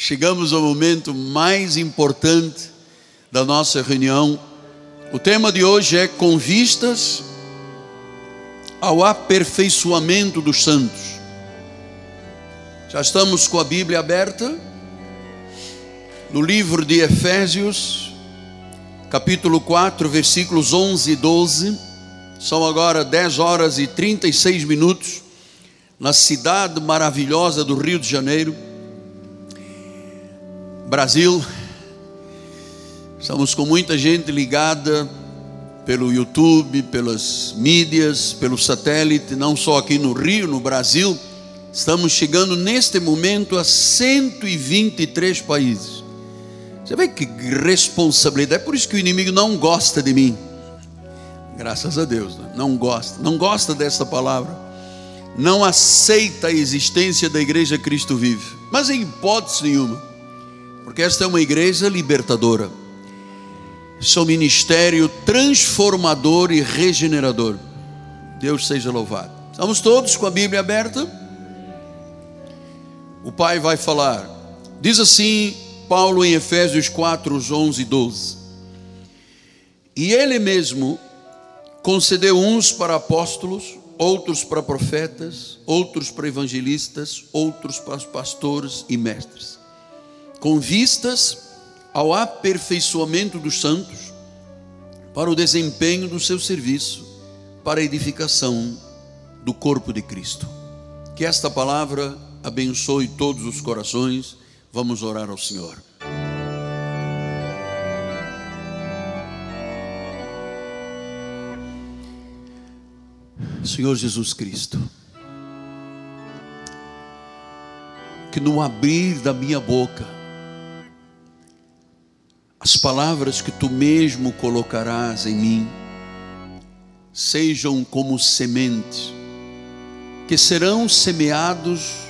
chegamos ao momento mais importante da nossa reunião. O tema de hoje é com vistas ao aperfeiçoamento dos santos. Já estamos com a Bíblia aberta no livro de Efésios, capítulo 4, versículos 11 e 12. São agora 10 horas e 36 minutos na cidade maravilhosa do Rio de Janeiro Brasil. Estamos com muita gente ligada pelo YouTube, pelas mídias, pelo satélite, não só aqui no Rio, no Brasil. Estamos chegando neste momento a 123 países. Você vê que responsabilidade. É por isso que o inimigo não gosta de mim. Graças a Deus, né? não gosta, não gosta dessa palavra. Não aceita a existência da igreja Cristo vive. Mas em hipótese nenhuma porque esta é uma igreja libertadora. Seu ministério transformador e regenerador. Deus seja louvado. Estamos todos com a Bíblia aberta? O Pai vai falar. Diz assim Paulo em Efésios 4, 11 e 12. E Ele mesmo concedeu uns para apóstolos, outros para profetas, outros para evangelistas, outros para pastores e mestres com vistas ao aperfeiçoamento dos santos, para o desempenho do seu serviço, para a edificação do corpo de Cristo. Que esta palavra abençoe todos os corações. Vamos orar ao Senhor. Senhor Jesus Cristo, que no abrir da minha boca, as palavras que tu mesmo colocarás em mim sejam como sementes que serão semeados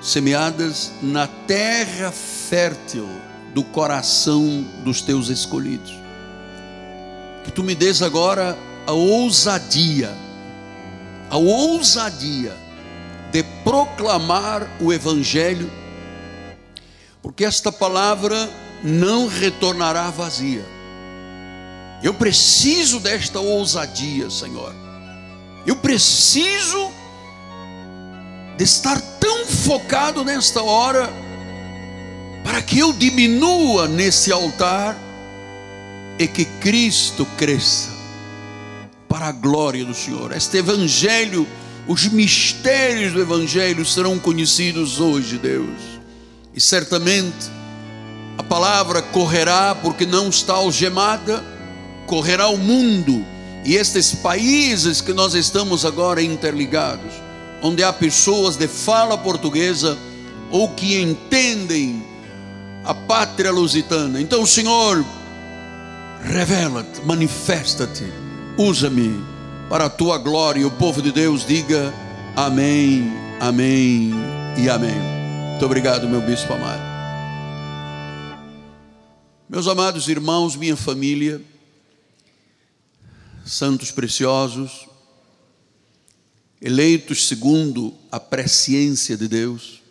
semeadas na terra fértil do coração dos teus escolhidos. Que tu me des agora a ousadia, a ousadia de proclamar o evangelho, porque esta palavra não retornará vazia. Eu preciso desta ousadia, Senhor. Eu preciso de estar tão focado nesta hora, para que eu diminua nesse altar e que Cristo cresça, para a glória do Senhor. Este Evangelho, os mistérios do Evangelho serão conhecidos hoje, Deus, e certamente a palavra correrá porque não está algemada, correrá o mundo e estes países que nós estamos agora interligados, onde há pessoas de fala portuguesa ou que entendem a pátria lusitana. Então, Senhor, revela-te, manifesta-te, usa-me para a tua glória. E o povo de Deus diga amém, amém e amém. Muito obrigado, meu bispo amado. Meus amados irmãos, minha família, santos preciosos, eleitos segundo a presciência de Deus,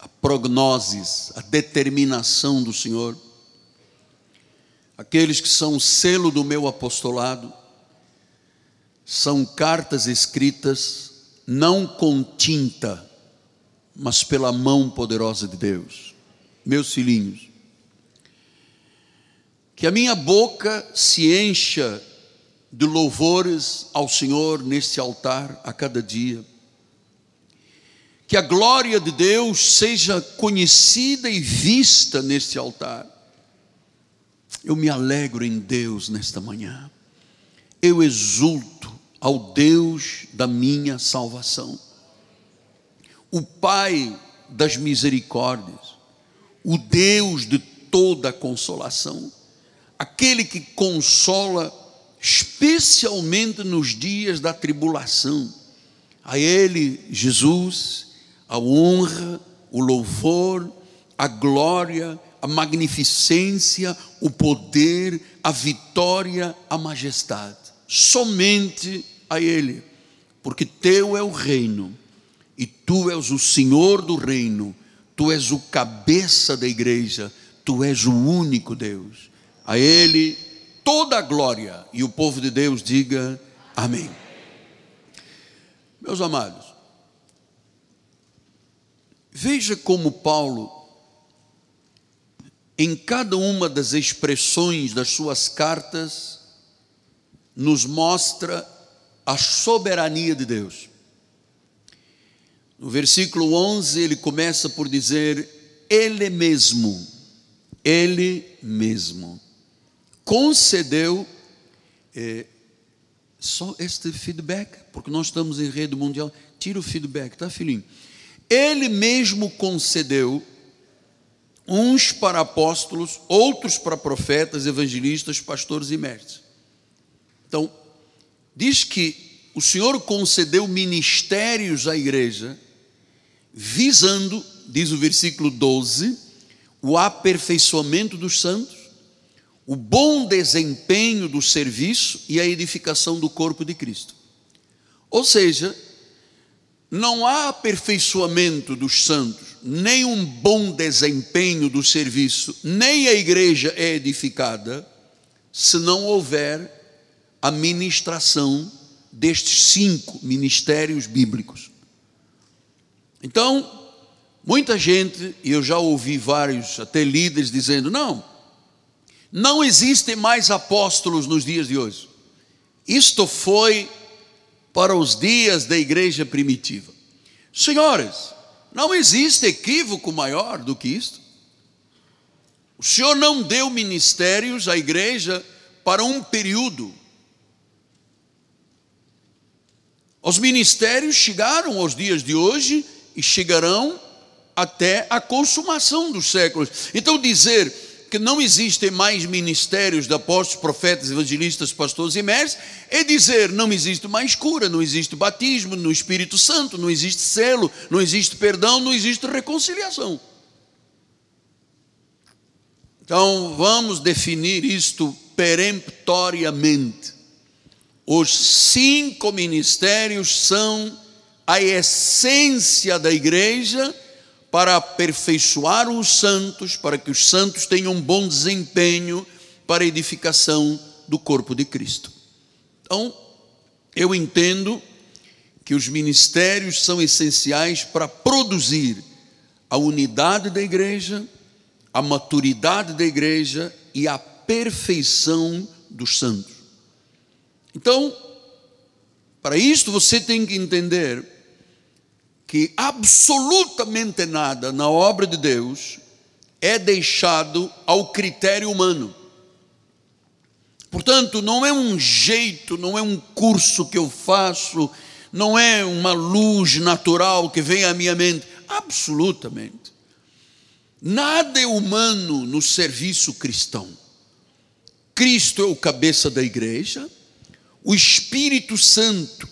a prognoses, a determinação do Senhor, aqueles que são o selo do meu apostolado, são cartas escritas não com tinta, mas pela mão poderosa de Deus. Meus filhinhos, que a minha boca se encha de louvores ao Senhor neste altar a cada dia. Que a glória de Deus seja conhecida e vista neste altar. Eu me alegro em Deus nesta manhã. Eu exulto ao Deus da minha salvação. O Pai das misericórdias, o Deus de toda consolação aquele que consola, especialmente nos dias da tribulação. A Ele, Jesus, a honra, o louvor, a glória, a magnificência, o poder, a vitória, a majestade. Somente a Ele, porque Teu é o reino, e Tu és o Senhor do reino, Tu és o cabeça da igreja, tu és o único Deus. A Ele toda a glória. E o povo de Deus diga amém. Meus amados, veja como Paulo, em cada uma das expressões das suas cartas, nos mostra a soberania de Deus. No versículo 11, ele começa por dizer: Ele mesmo, Ele mesmo, concedeu é, só este feedback, porque nós estamos em rede mundial. Tira o feedback, tá, filhinho? Ele mesmo concedeu uns para apóstolos, outros para profetas, evangelistas, pastores e mestres. Então, diz que o Senhor concedeu ministérios à igreja, visando, diz o versículo 12, o aperfeiçoamento dos santos, o bom desempenho do serviço e a edificação do corpo de Cristo. Ou seja, não há aperfeiçoamento dos santos, nem um bom desempenho do serviço, nem a igreja é edificada, se não houver a ministração destes cinco ministérios bíblicos. Então, muita gente, e eu já ouvi vários, até líderes, dizendo: não, não existem mais apóstolos nos dias de hoje. Isto foi para os dias da igreja primitiva. Senhores, não existe equívoco maior do que isto. O Senhor não deu ministérios à igreja para um período Os ministérios chegaram aos dias de hoje e chegarão até a consumação dos séculos. Então, dizer que não existem mais ministérios de apóstolos, profetas, evangelistas, pastores e mestres, é dizer não existe mais cura, não existe batismo no Espírito Santo, não existe selo, não existe perdão, não existe reconciliação. Então, vamos definir isto peremptoriamente. Os cinco ministérios são a essência da igreja para aperfeiçoar os santos, para que os santos tenham um bom desempenho para a edificação do corpo de Cristo. Então, eu entendo que os ministérios são essenciais para produzir a unidade da igreja, a maturidade da igreja e a perfeição dos santos. Então, para isto você tem que entender que absolutamente nada na obra de Deus é deixado ao critério humano. Portanto, não é um jeito, não é um curso que eu faço, não é uma luz natural que vem à minha mente. Absolutamente. Nada é humano no serviço cristão. Cristo é o cabeça da igreja, o Espírito Santo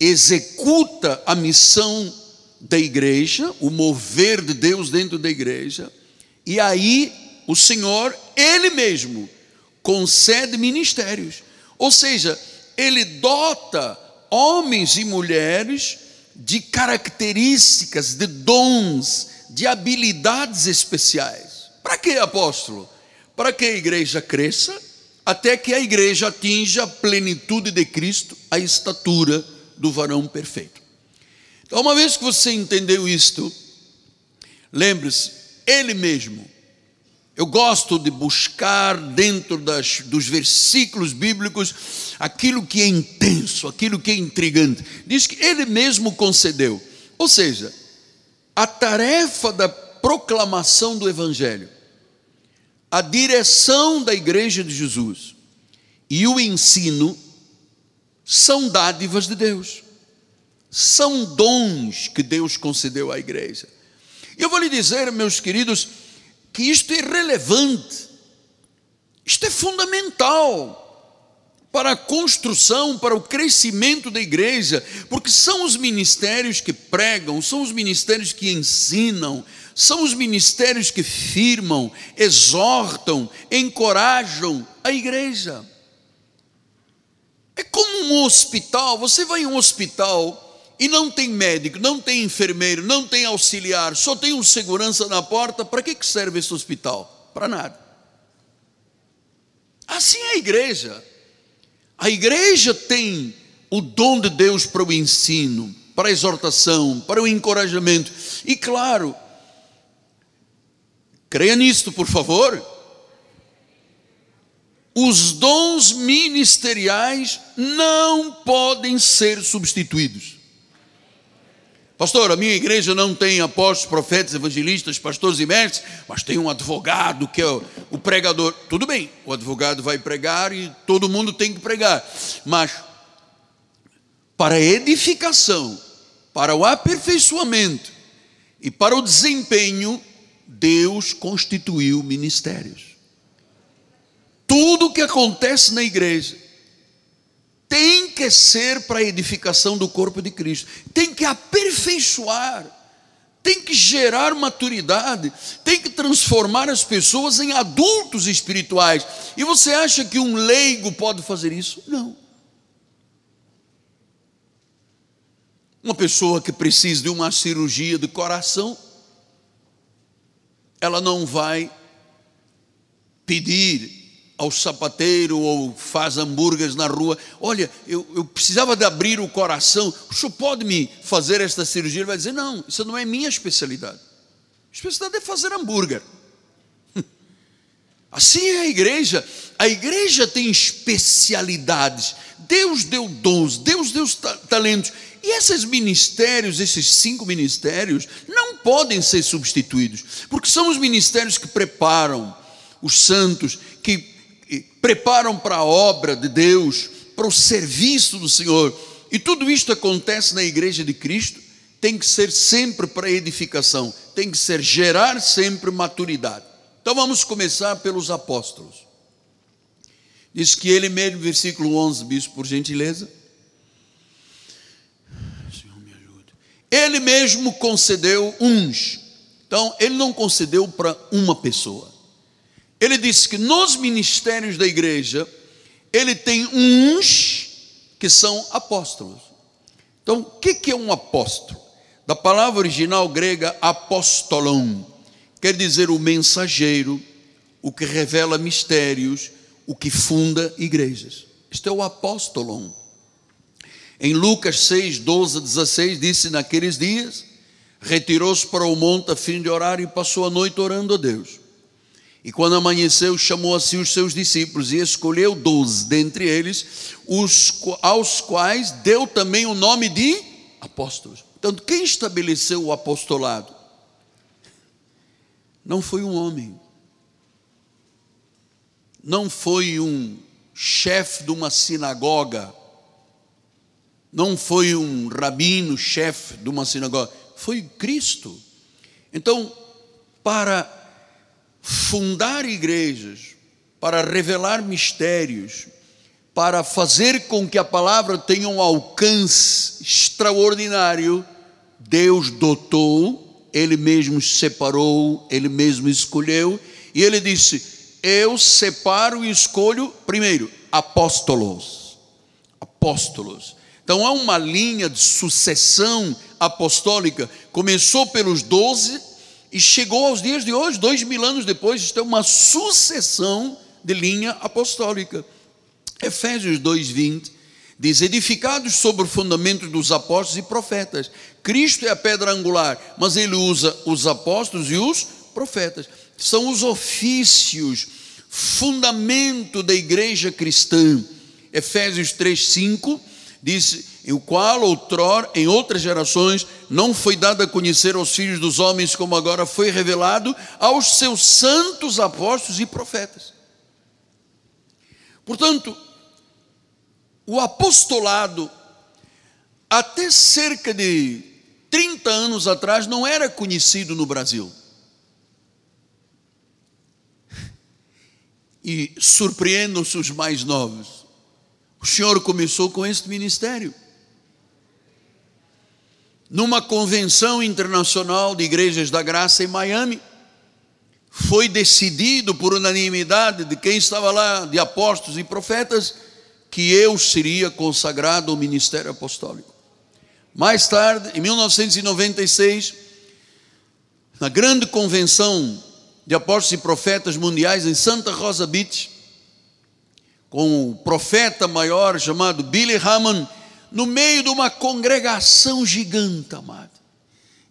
executa a missão da igreja, o mover de Deus dentro da igreja, e aí o Senhor, Ele mesmo, concede ministérios. Ou seja, Ele dota homens e mulheres de características, de dons, de habilidades especiais. Para que, apóstolo? Para que a igreja cresça, até que a igreja atinja a plenitude de Cristo, a estatura do varão perfeito. Então, uma vez que você entendeu isto, lembre-se, Ele mesmo. Eu gosto de buscar dentro das, dos versículos bíblicos aquilo que é intenso, aquilo que é intrigante. Diz que Ele mesmo concedeu. Ou seja, a tarefa da proclamação do Evangelho a direção da igreja de Jesus e o ensino são dádivas de Deus, são dons que Deus concedeu à igreja. E eu vou lhe dizer, meus queridos, que isto é relevante, isto é fundamental para a construção, para o crescimento da igreja, porque são os ministérios que pregam, são os ministérios que ensinam, são os ministérios que firmam, exortam, encorajam a igreja. É como um hospital, você vai em um hospital e não tem médico, não tem enfermeiro, não tem auxiliar, só tem um segurança na porta, para que serve esse hospital? Para nada. Assim é a igreja. A igreja tem o dom de Deus para o ensino, para a exortação, para o encorajamento. E claro, creia nisto, por favor. Os dons ministeriais não podem ser substituídos. Pastor, a minha igreja não tem apóstolos, profetas, evangelistas, pastores e mestres, mas tem um advogado que é o, pregador. Tudo bem, o advogado vai pregar e todo mundo tem que pregar, mas para edificação, para o aperfeiçoamento e para o desempenho, Deus constituiu ministérios. Tudo que acontece na igreja tem que ser para a edificação do corpo de Cristo, tem que aperfeiçoar, tem que gerar maturidade, tem que transformar as pessoas em adultos espirituais. E você acha que um leigo pode fazer isso? Não. Uma pessoa que precisa de uma cirurgia de coração, ela não vai pedir ao sapateiro ou faz hambúrgueres na rua. Olha, eu, eu precisava de abrir o coração. O senhor pode me fazer esta cirurgia? Ele vai dizer: Não, isso não é minha especialidade. A especialidade é fazer hambúrguer. Assim é a igreja. A igreja tem especialidades. Deus deu dons, Deus deu talentos. E esses ministérios, esses cinco ministérios, não podem ser substituídos, porque são os ministérios que preparam os santos, que preparam para a obra de Deus, para o serviço do Senhor. E tudo isto acontece na igreja de Cristo, tem que ser sempre para edificação, tem que ser gerar sempre maturidade. Então vamos começar pelos apóstolos. Diz que ele mesmo, versículo 11, bispo, por gentileza. Senhor, me ajude. Ele mesmo concedeu uns. Então, ele não concedeu para uma pessoa. Ele disse que nos ministérios da igreja, ele tem uns que são apóstolos. Então, o que é um apóstolo? Da palavra original grega apostolon, quer dizer o mensageiro, o que revela mistérios, o que funda igrejas. Este é o apóstolon. Em Lucas 6, 12 a 16, disse: Naqueles dias, retirou-se para o monte a fim de orar e passou a noite orando a Deus. E quando amanheceu, chamou a si os seus discípulos e escolheu doze dentre eles, os, aos quais deu também o nome de apóstolos. Então, quem estabeleceu o apostolado? Não foi um homem, não foi um chefe de uma sinagoga, não foi um rabino, chefe de uma sinagoga, foi Cristo. Então, para fundar igrejas, para revelar mistérios, para fazer com que a palavra tenha um alcance extraordinário, Deus dotou, Ele mesmo separou, Ele mesmo escolheu, e Ele disse: Eu separo e escolho, primeiro, apóstolos. Apóstolos. Então há uma linha de sucessão apostólica. Começou pelos doze, e chegou aos dias de hoje, dois mil anos depois, é uma sucessão de linha apostólica. Efésios 2,20 diz: Edificados sobre o fundamento dos apóstolos e profetas. Cristo é a pedra angular, mas ele usa os apóstolos e os profetas. São os ofícios, fundamento da igreja cristã. Efésios 3,5 diz: o qual outrora, em outras gerações, não foi dado a conhecer aos filhos dos homens, como agora foi revelado aos seus santos apóstolos e profetas. Portanto, o apostolado, até cerca de 30 anos atrás, não era conhecido no Brasil. E surpreendam-se os mais novos. O Senhor começou com este ministério numa convenção internacional de igrejas da graça em Miami, foi decidido por unanimidade de quem estava lá, de apóstolos e profetas, que eu seria consagrado ao ministério apostólico. Mais tarde, em 1996, na grande convenção de apóstolos e profetas mundiais em Santa Rosa Beach, com o profeta maior chamado Billy Hammond, no meio de uma congregação gigante, amado.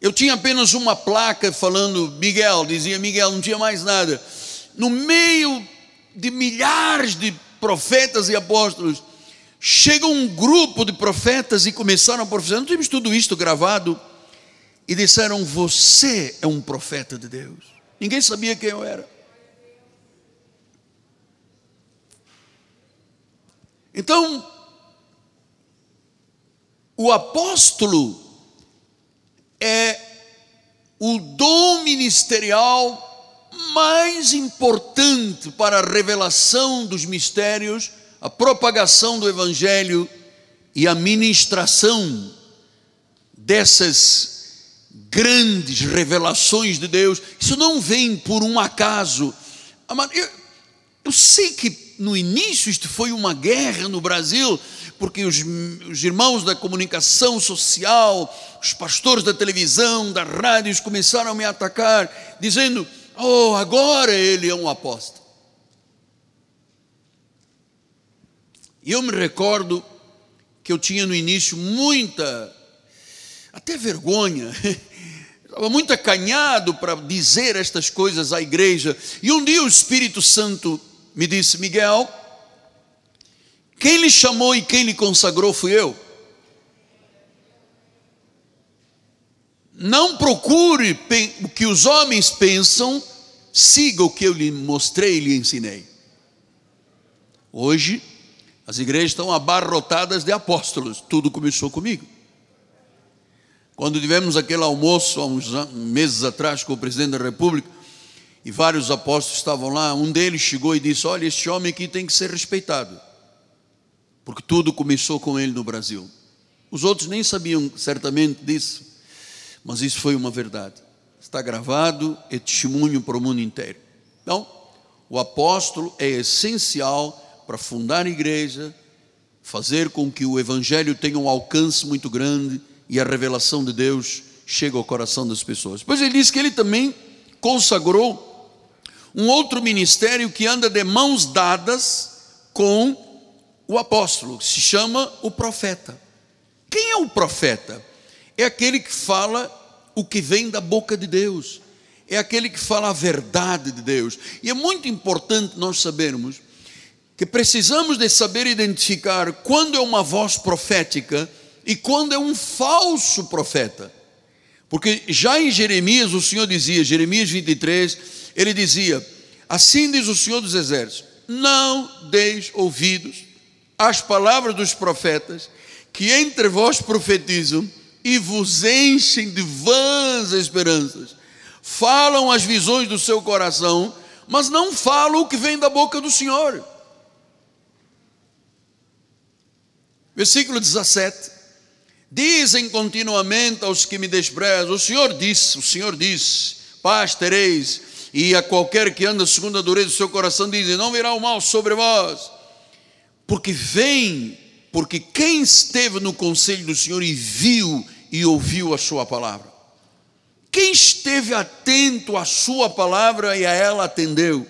Eu tinha apenas uma placa falando Miguel, dizia Miguel, não tinha mais nada. No meio de milhares de profetas e apóstolos, chega um grupo de profetas e começaram a profetizar. Não temos tudo isto gravado. E disseram: Você é um profeta de Deus. Ninguém sabia quem eu era. Então, o apóstolo é o dom ministerial mais importante para a revelação dos mistérios, a propagação do evangelho e a ministração dessas grandes revelações de Deus. Isso não vem por um acaso. Eu, eu sei que no início isto foi uma guerra no Brasil, porque os, os, irmãos da comunicação social, os pastores da televisão, da rádio, começaram a me atacar, dizendo: Oh, agora ele é um apóstolo. E eu me recordo que eu tinha no início muita, até vergonha, estava muito acanhado para dizer estas coisas à igreja. E um dia o Espírito Santo me disse: Miguel, quem lhe chamou e quem lhe consagrou fui eu. Não procure o que os homens pensam, siga o que eu lhe mostrei e lhe ensinei. Hoje, as igrejas estão abarrotadas de apóstolos, tudo começou comigo. Quando tivemos aquele almoço há uns meses atrás com o presidente da República, e vários apóstolos estavam lá, um deles chegou e disse: Olha, este homem aqui tem que ser respeitado, porque tudo começou com ele no Brasil. Os outros nem sabiam certamente disso, mas isso foi uma verdade. Está gravado, é testemunho para o mundo inteiro. Então, o apóstolo é essencial para fundar a igreja, fazer com que o evangelho tenha um alcance muito grande e a revelação de Deus chegue ao coração das pessoas. Pois ele diz que ele também consagrou um outro ministério que anda de mãos dadas com o apóstolo, se chama o profeta. Quem é o profeta? É aquele que fala o que vem da boca de Deus, é aquele que fala a verdade de Deus. E é muito importante nós sabermos que precisamos de saber identificar quando é uma voz profética e quando é um falso profeta. Porque já em Jeremias, o Senhor dizia, Jeremias 23, ele dizia: Assim diz o Senhor dos Exércitos: Não deis ouvidos às palavras dos profetas que entre vós profetizam e vos enchem de vãs esperanças. Falam as visões do seu coração, mas não falam o que vem da boca do Senhor. Versículo 17. Dizem continuamente aos que me desprezam: O Senhor disse, o Senhor disse, paz tereis, e a qualquer que anda segundo a dureza do seu coração, dizem: Não virá o mal sobre vós, porque vem, porque quem esteve no conselho do Senhor e viu e ouviu a sua palavra. Quem esteve atento à sua palavra e a ela atendeu?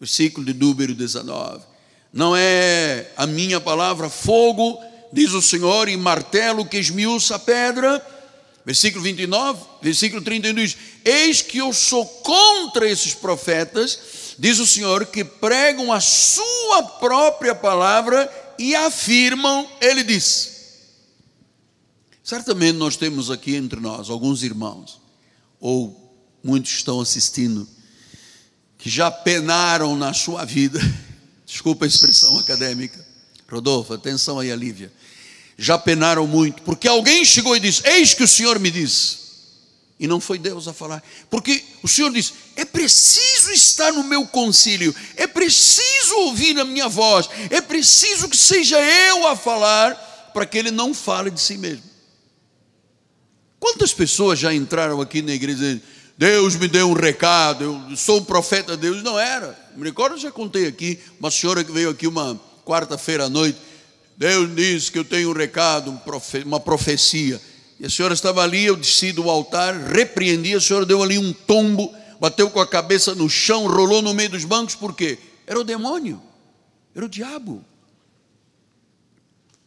Versículo de número 19. Não é a minha palavra fogo, diz o Senhor, e martelo que esmiuça a pedra. Versículo 29, versículo 31 diz: Eis que eu sou contra esses profetas, diz o Senhor, que pregam a sua própria palavra e afirmam, ele diz. Certamente nós temos aqui entre nós alguns irmãos, ou muitos estão assistindo, que já penaram na sua vida, desculpa a expressão acadêmica, Rodolfo, atenção aí, a Lívia, já penaram muito, porque alguém chegou e disse: Eis que o Senhor me disse, e não foi Deus a falar, porque o Senhor disse: é preciso estar no meu concílio, é preciso ouvir a minha voz, é preciso que seja eu a falar, para que ele não fale de si mesmo. Quantas pessoas já entraram aqui na igreja dizendo, Deus me deu um recado, eu sou um profeta de Deus? Não era. Me recordo, já contei aqui, uma senhora que veio aqui uma quarta-feira à noite, Deus disse que eu tenho um recado, uma profecia. E a senhora estava ali, eu desci do altar, repreendi, a senhora deu ali um tombo, bateu com a cabeça no chão, rolou no meio dos bancos, por quê? Era o demônio, era o diabo.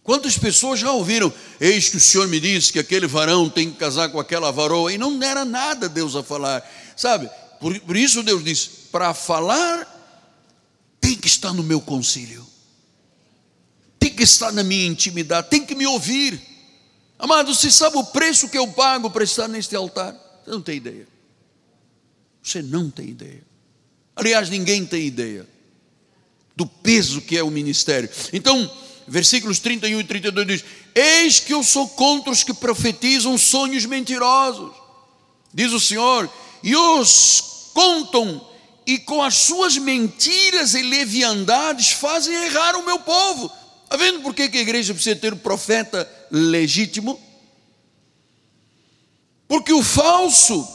Quantas pessoas já ouviram? Eis que o Senhor me disse que aquele varão tem que casar com aquela varoa, e não era nada Deus a falar, sabe? Por, por isso Deus disse: para falar, tem que estar no meu concílio, que estar na minha intimidade, tem que me ouvir. Amado, você sabe o preço que eu pago para estar neste altar? Você não tem ideia. Você não tem ideia. Aliás, ninguém tem ideia do peso que é o ministério. Então, versículos 31 e 32 diz: Eis que eu sou contra os que profetizam sonhos mentirosos, diz o Senhor, e os contam, e com as suas mentiras e leviandades fazem errar o meu povo. Está vendo por que a igreja precisa ter um profeta legítimo? Porque o falso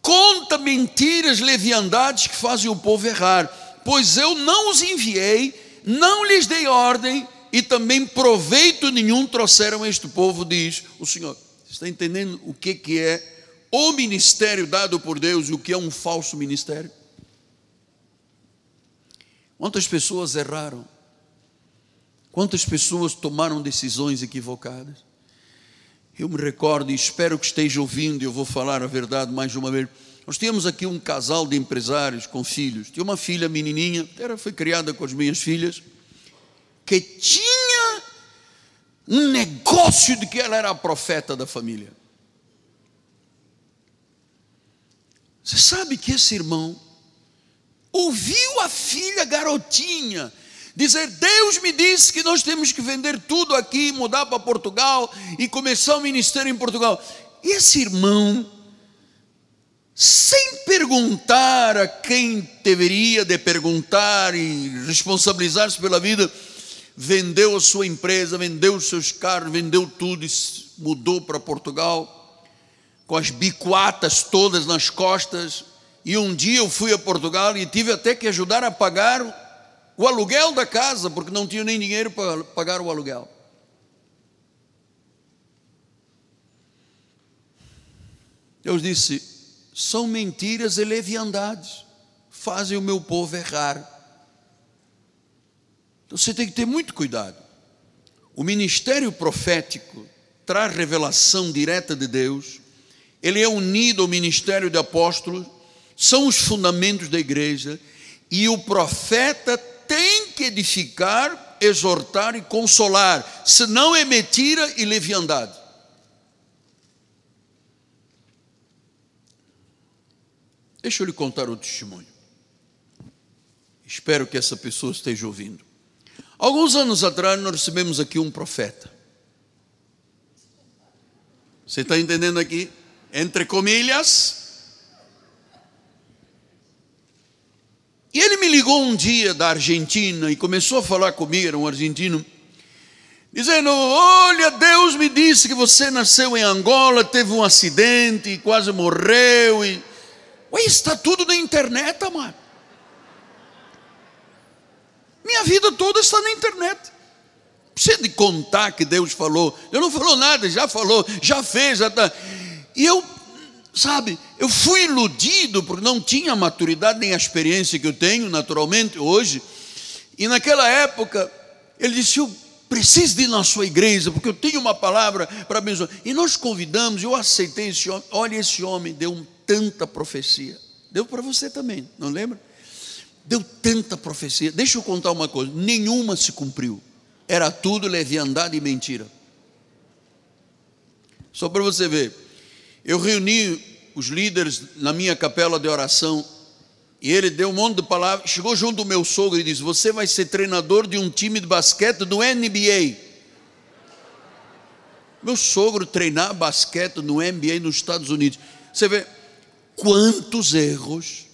conta mentiras, leviandades que fazem o povo errar. Pois eu não os enviei, não lhes dei ordem, e também proveito nenhum trouxeram a este povo, diz o Senhor. Você está entendendo o que, que é o ministério dado por Deus e o que é um falso ministério? Quantas pessoas erraram? Quantas pessoas tomaram decisões equivocadas? Eu me recordo e espero que esteja ouvindo, eu vou falar a verdade mais uma vez. Nós tínhamos aqui um casal de empresários com filhos. Tinha uma filha menininha, ela foi criada com as minhas filhas que tinha um negócio de que ela era a profeta da família. Você sabe que esse irmão ouviu a filha garotinha dizer: Deus me disse que nós temos que vender tudo aqui, mudar para Portugal e começar o ministério em Portugal. E esse irmão, sem perguntar a quem deveria de perguntar e responsabilizar-se pela vida, vendeu a sua empresa, vendeu os seus carros, vendeu tudo e mudou para Portugal, com as bicuatas todas nas costas. E um dia eu fui a Portugal e tive até que ajudar a pagar o aluguel da casa, porque não tinha nem dinheiro para pagar o aluguel. Deus disse: são mentiras e leviandades, fazem o meu povo errar. Então você tem que ter muito cuidado. O ministério profético traz revelação direta de Deus, ele é unido ao ministério de apóstolos, são os fundamentos da igreja, e o profeta tem que edificar, exortar e consolar, senão é mentira e leviandade. Deixa eu lhe contar o testemunho. Espero que essa pessoa esteja ouvindo. Alguns anos atrás, nós recebemos aqui um profeta. Você está entendendo aqui? Entre comilhas. E ele me ligou um dia da Argentina e começou a falar comigo, era um argentino, dizendo: Olha, Deus me disse que você nasceu em Angola, teve um acidente e quase morreu. E... Ué, está tudo na internet, amado. Minha vida toda está na internet. Precisa de contar que Deus falou. Eu não falou nada, já falou, já fez, já está. E eu, sabe, eu fui iludido porque não tinha a maturidade nem a experiência que eu tenho naturalmente hoje. E naquela época, ele disse: Eu preciso ir na sua igreja, porque eu tenho uma palavra para abençoar. E nós convidamos, eu aceitei esse homem. Olha, esse homem deu tanta profecia. Deu para você também, não lembra? Deu tanta profecia. Deixa eu contar uma coisa: nenhuma se cumpriu. Era tudo leviandade e mentira. Só para você ver, eu reuni os líderes na minha capela de oração e ele deu um monte de palavras. Chegou junto do meu sogro e disse: Você vai ser treinador de um time de basquete do NBA. Meu sogro treinar basquete no NBA nos Estados Unidos. Você vê quantos erros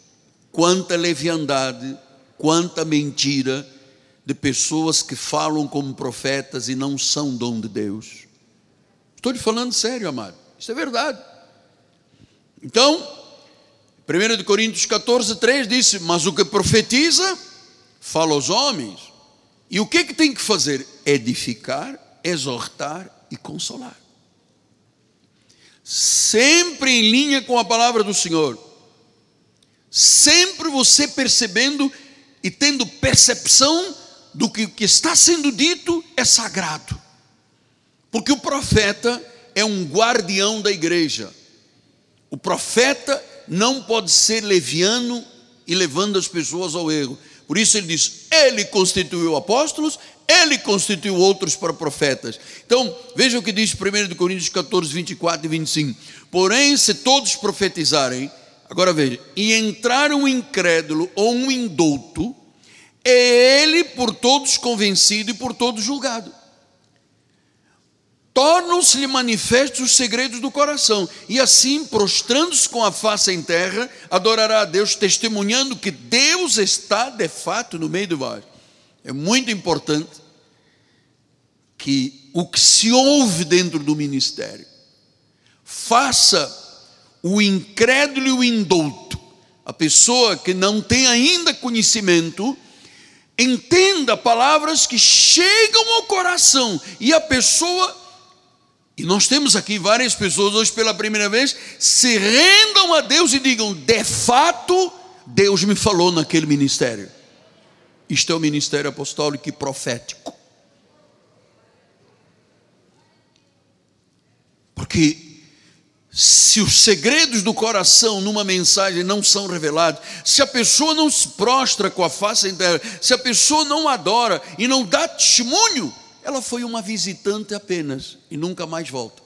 quanta leviandade, quanta mentira de pessoas que falam como profetas e não são dom de Deus. Estou lhe falando sério, amado. Isso é verdade. Então, 1 Coríntios 14, 3 disse: Mas o que profetiza, fala aos homens. E o que, que tem que fazer? Edificar, exortar e consolar. sempre em linha com a palavra do Senhor. Sempre você percebendo e tendo percepção do que o que está sendo dito é sagrado. Porque o profeta é um guardião da igreja. O profeta não pode ser leviano e levando as pessoas ao erro. Por isso ele diz: ele constituiu apóstolos, ele constituiu outros para profetas. Então, veja o que diz 1 Coríntios 14, 24 e 25. Porém, se todos profetizarem, agora veja, e entrar um incrédulo ou um indouto, é ele por todos convencido e por todos julgado tornam-se-lhe manifestos os segredos do coração, e assim, prostrando-se com a face em terra, adorará a Deus, testemunhando que Deus está de fato no meio de vós. É muito importante que o que se ouve dentro do ministério faça o incrédulo e o indouto, a pessoa que não tem ainda conhecimento, entenda palavras que chegam ao coração e a pessoa e nós temos aqui várias pessoas hoje pela primeira vez se rendam a Deus e digam: de fato, Deus me falou naquele ministério. Isto é o ministério apostólico e profético. Porque se os segredos do coração numa mensagem não são revelados, se a pessoa não se prostra com a face inteira, se a pessoa não adora e não dá testemunho, ela foi uma visitante apenas e nunca mais volta.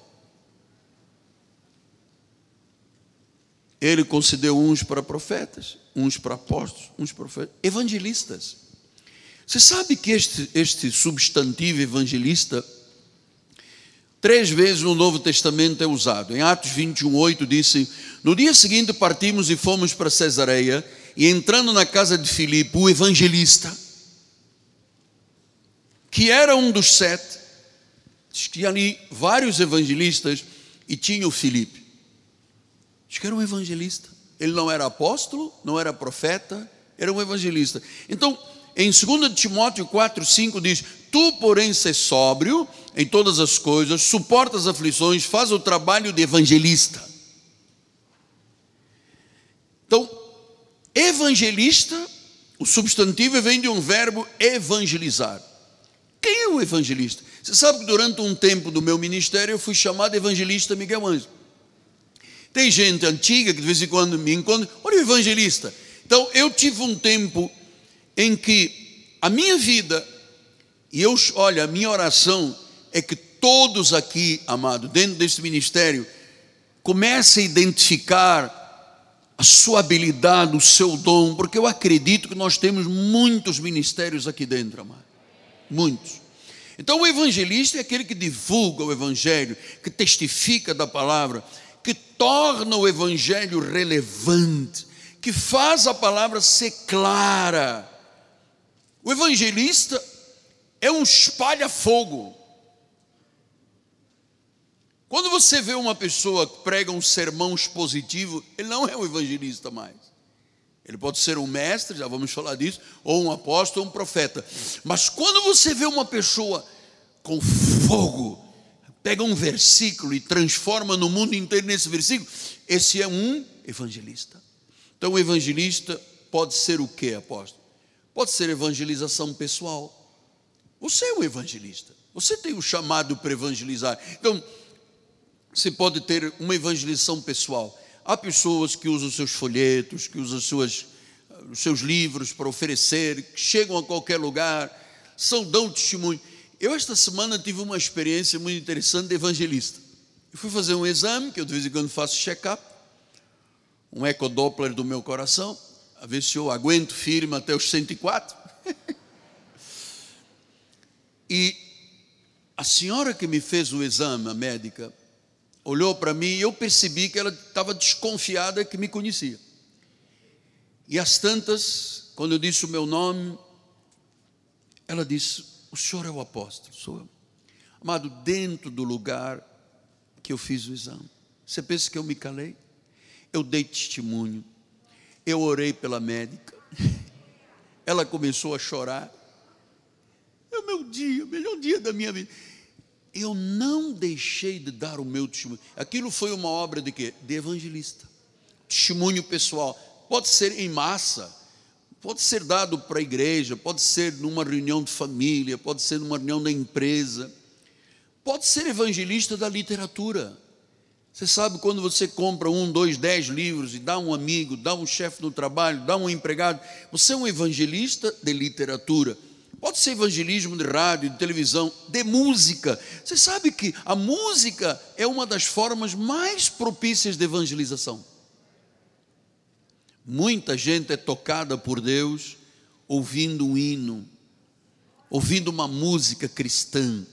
Ele concedeu uns para profetas, uns para apóstolos, uns para evangelistas. Você sabe que este, este substantivo evangelista, três vezes no Novo Testamento é usado. Em Atos 21, 8 disse: No dia seguinte partimos e fomos para Cesareia, e entrando na casa de Filipe, o evangelista, que era um dos sete, tinha ali vários evangelistas e tinha o Filipe. Diz que era um evangelista. Ele não era apóstolo, não era profeta, era um evangelista. Então, em 2 Timóteo 4, 5 diz: Tu, porém, se sóbrio em todas as coisas, suporta as aflições, faz o trabalho de evangelista. Então, evangelista, o substantivo vem de um verbo evangelizar. Quem é o evangelista? Você sabe que durante um tempo do meu ministério eu fui chamado evangelista Miguel Anjo. Tem gente antiga que de vez em quando me encontra, olha o evangelista. Então eu tive um tempo em que a minha vida, e eu, olha, a minha oração é que todos aqui, amado, dentro desse ministério, comecem a identificar a sua habilidade, o seu dom, porque eu acredito que nós temos muitos ministérios aqui dentro, amado. Muitos. Então, o evangelista é aquele que divulga o evangelho, que testifica da palavra, que torna o evangelho relevante, que faz a palavra ser clara. O evangelista é um espalha-fogo. Quando você vê uma pessoa que prega um sermão expositivo, ele não é um evangelista mais. Ele pode ser um mestre, já vamos falar disso, ou um apóstolo, ou um profeta. Mas quando você vê uma pessoa com fogo, pega um versículo e transforma no mundo inteiro nesse versículo, esse é um evangelista. Então, o evangelista pode ser o que, apóstolo? Pode ser evangelização pessoal. Você é um evangelista. Você tem o chamado para evangelizar. Então, você pode ter uma evangelização pessoal. Há pessoas que usam seus folhetos, que usam suas, seus livros para oferecer, que chegam a qualquer lugar, são, dão testemunho. Eu, esta semana, tive uma experiência muito interessante de evangelista. Eu fui fazer um exame, que eu de vez em quando faço check-up, um ecodoppler do meu coração, a ver se eu aguento firme até os 104. e a senhora que me fez o exame, a médica, olhou para mim e eu percebi que ela estava desconfiada que me conhecia. E às tantas, quando eu disse o meu nome, ela disse: O senhor é o apóstolo, sou eu. Amado, dentro do lugar que eu fiz o exame, você pensa que eu me calei? Eu dei testemunho, eu orei pela médica, ela começou a chorar. É o meu dia, o melhor dia da minha vida. Eu não deixei de dar o meu testemunho. Aquilo foi uma obra de quê? De evangelista. Testemunho pessoal. Pode ser em massa, pode ser dado para a igreja, pode ser numa reunião de família, pode ser numa reunião da empresa, pode ser evangelista da literatura. Você sabe quando você compra um, dois, dez livros e dá um amigo, dá um chefe no trabalho, dá um empregado, você é um evangelista de literatura. Pode ser evangelismo de rádio, de televisão, de música. Você sabe que a música é uma das formas mais propícias de evangelização. Muita gente é tocada por Deus ouvindo um hino, ouvindo uma música cristã.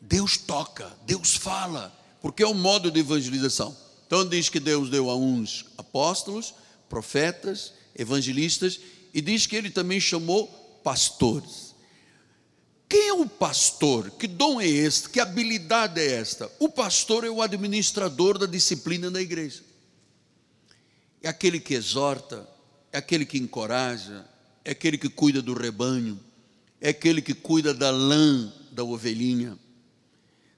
Deus toca, Deus fala, porque é o modo de evangelização. Então diz que Deus deu a uns apóstolos, profetas, evangelistas, e diz que ele também chamou pastores. Quem é o pastor? Que dom é este? Que habilidade é esta? O pastor é o administrador da disciplina da igreja. É aquele que exorta, é aquele que encoraja, é aquele que cuida do rebanho, é aquele que cuida da lã da ovelhinha.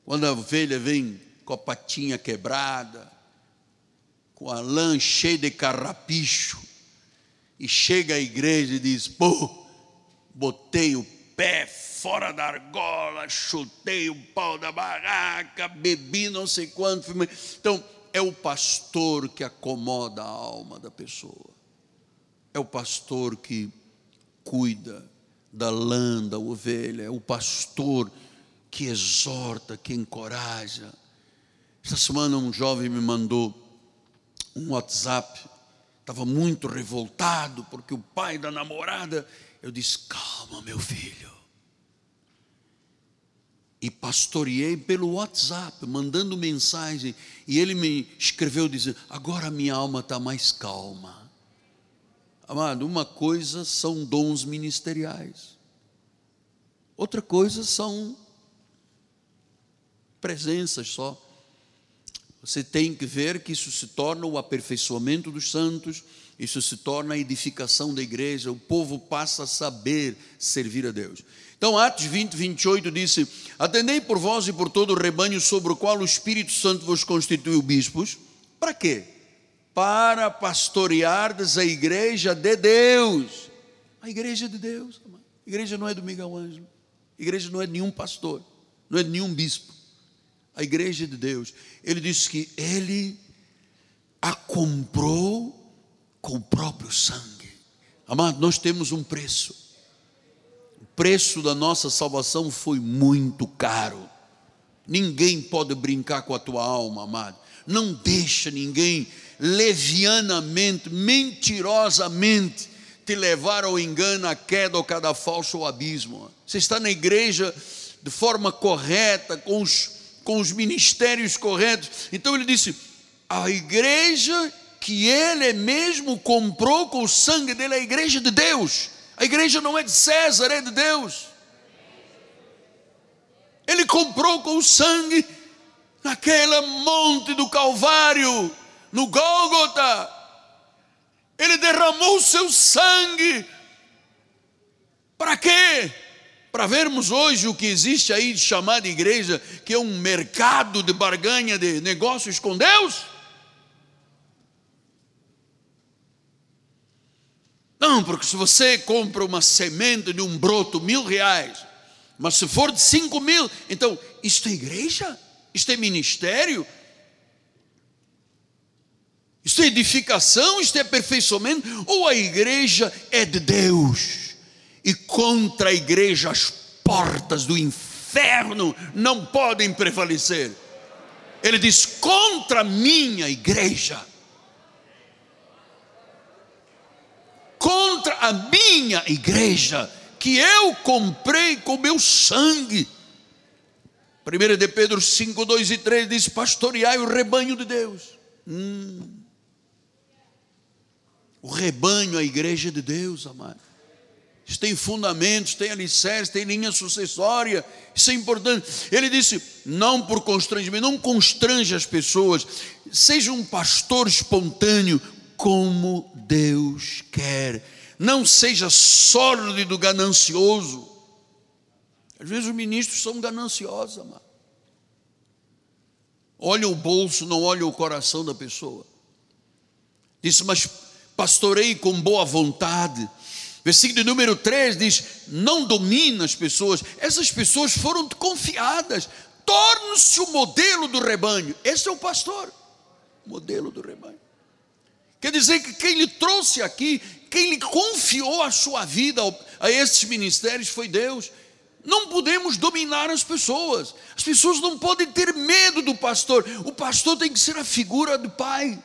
Quando a ovelha vem com a patinha quebrada, com a lã cheia de carrapicho, e chega à igreja e diz: pô, botei o pé fora da argola, chutei o pau da barraca, bebi não sei quanto. Então, é o pastor que acomoda a alma da pessoa. É o pastor que cuida da lã da ovelha, é o pastor que exorta, que encoraja. Esta semana um jovem me mandou um WhatsApp, estava muito revoltado porque o pai da namorada eu disse: calma, meu filho. E pastoreei pelo WhatsApp, mandando mensagem. E ele me escreveu dizendo: agora minha alma está mais calma. Amado, uma coisa são dons ministeriais, outra coisa são presenças só. Você tem que ver que isso se torna o aperfeiçoamento dos santos, isso se torna a edificação da igreja, o povo passa a saber servir a Deus. Então, Atos 20, 28 disse: Atendei por vós e por todo o rebanho sobre o qual o Espírito Santo vos constituiu bispos. Para quê? Para pastoreardes a igreja de Deus. A igreja de Deus. A igreja não é do Miguel Ângelo. A igreja não é de nenhum pastor. Não é de nenhum bispo. A igreja de Deus. Ele disse que ele a comprou com o próprio sangue. Amado, nós temos um preço. O preço da nossa salvação foi muito caro. Ninguém pode brincar com a tua alma, amado. Não deixa ninguém levianamente, mentirosamente te levar ao engano, à queda, ao cadafalso, ao abismo. Você está na igreja de forma correta, com os, com os ministérios corretos. Então ele disse: a igreja que ele mesmo comprou com o sangue dele a igreja de Deus. A igreja não é de César, é de Deus. Ele comprou com o sangue naquele monte do Calvário, no Gólgota. Ele derramou o seu sangue. Para quê? Para vermos hoje o que existe aí de chamada igreja, que é um mercado de barganha de negócios com Deus. Não, porque se você compra uma semente de um broto, mil reais, mas se for de cinco mil, então, isto é igreja? Isto é ministério? Isto é edificação? Isto é aperfeiçoamento? Ou a igreja é de Deus? E contra a igreja as portas do inferno não podem prevalecer. Ele diz: contra a minha igreja contra a minha igreja, que eu comprei com meu sangue. 1 de Pedro 5, 2 e 3 diz: Pastoreai o rebanho de Deus. Hum. O rebanho, a igreja de Deus, amado. Isso tem fundamentos, tem alicerce, tem linha sucessória. Isso é importante. Ele disse: não por constrangimento, não constrange as pessoas. Seja um pastor espontâneo, como Deus quer. Não seja sórdido, ganancioso. Às vezes os ministros são gananciosos, amado. olha o bolso, não olha o coração da pessoa. Disse, mas pastorei com boa vontade. Versículo número 3 diz: Não domina as pessoas, essas pessoas foram confiadas, torne-se o modelo do rebanho. Esse é o pastor, modelo do rebanho. Quer dizer que quem lhe trouxe aqui, quem lhe confiou a sua vida a esses ministérios foi Deus. Não podemos dominar as pessoas. As pessoas não podem ter medo do pastor. O pastor tem que ser a figura do pai.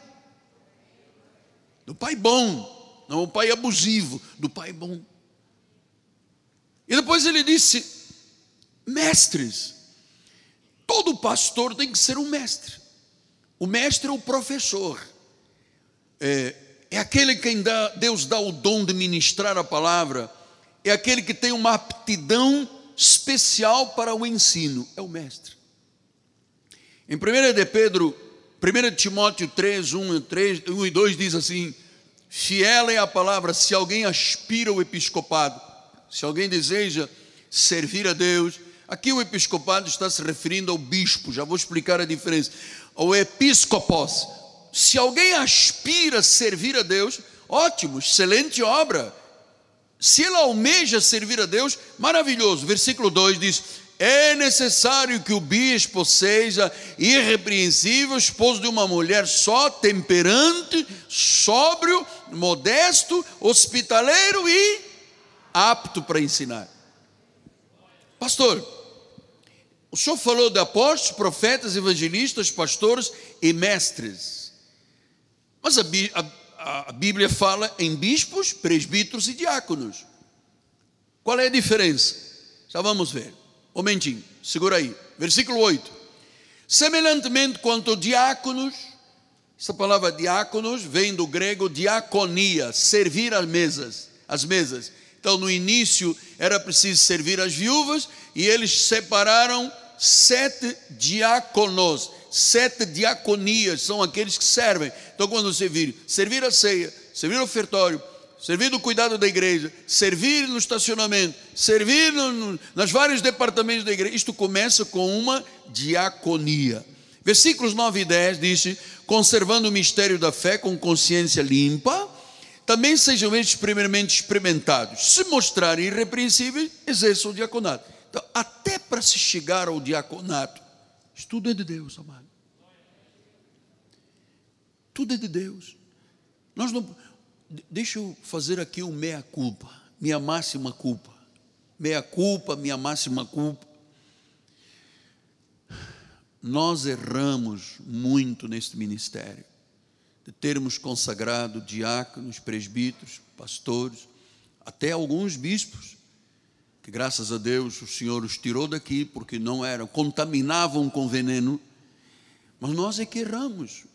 Do pai bom, não o pai abusivo, do pai bom. E depois ele disse: mestres. Todo pastor tem que ser um mestre. O mestre é o professor é, é aquele quem dá, Deus dá o dom de ministrar a palavra, é aquele que tem uma aptidão especial para o ensino, é o mestre. Em 1 de Pedro, 1 Timóteo 3, 1, 3, 1 e 2 diz assim: Fiel é a palavra, se alguém aspira ao episcopado, se alguém deseja servir a Deus, aqui o episcopado está se referindo ao bispo, já vou explicar a diferença. O episcopos, se alguém aspira a servir a Deus, ótimo, excelente obra. Se ele almeja servir a Deus, maravilhoso. Versículo 2 diz: É necessário que o bispo seja irrepreensível, esposo de uma mulher só, temperante, sóbrio, modesto, hospitaleiro e apto para ensinar. Pastor, o senhor falou de apóstolos, profetas, evangelistas, pastores e mestres. Mas a, a, a Bíblia fala em bispos, presbíteros e diáconos. Qual é a diferença? Já vamos ver. Um momentinho, segura aí. Versículo 8. Semelhantemente quanto diáconos, essa palavra diáconos vem do grego diaconia, servir às mesas, as mesas. Então, no início era preciso servir as viúvas e eles separaram sete diáconos sete diaconias são aqueles que servem. Então, quando você vir servir a ceia, servir o ofertório, servir no cuidado da igreja, servir no estacionamento, servir no, nos vários departamentos da igreja, isto começa com uma diaconia. Versículos 9 e 10 diz: conservando o mistério da fé com consciência limpa, também sejam estes primeiramente experimentados. Se mostrarem irrepreensíveis, exerçam o diaconato. Então, até para se chegar ao diaconato, isso tudo é de Deus, amado. Tudo é de Deus. Nós não. Deixa eu fazer aqui um meia-culpa, minha máxima culpa. Meia-culpa, minha máxima culpa. Nós erramos muito neste ministério, de termos consagrado diáconos, presbíteros, pastores, até alguns bispos que graças a Deus o Senhor os tirou daqui porque não eram, contaminavam com veneno, mas nós é que erramos,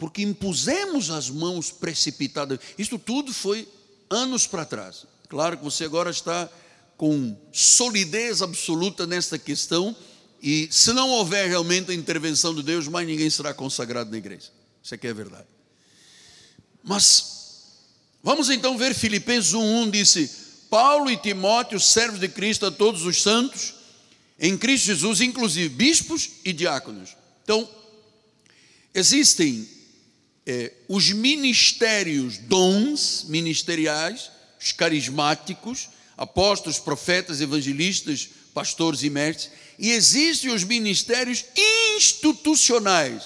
porque impusemos as mãos precipitadas. Isto tudo foi anos para trás. Claro que você agora está com solidez absoluta nesta questão, e se não houver realmente a intervenção de Deus, mais ninguém será consagrado na igreja. Isso aqui é verdade. Mas vamos então ver Filipenses 1:1 disse: Paulo e Timóteo, servos de Cristo, a todos os santos, em Cristo Jesus, inclusive bispos e diáconos. Então, existem é, os ministérios, dons ministeriais, os carismáticos, apóstolos, profetas, evangelistas, pastores e mestres, e existem os ministérios institucionais,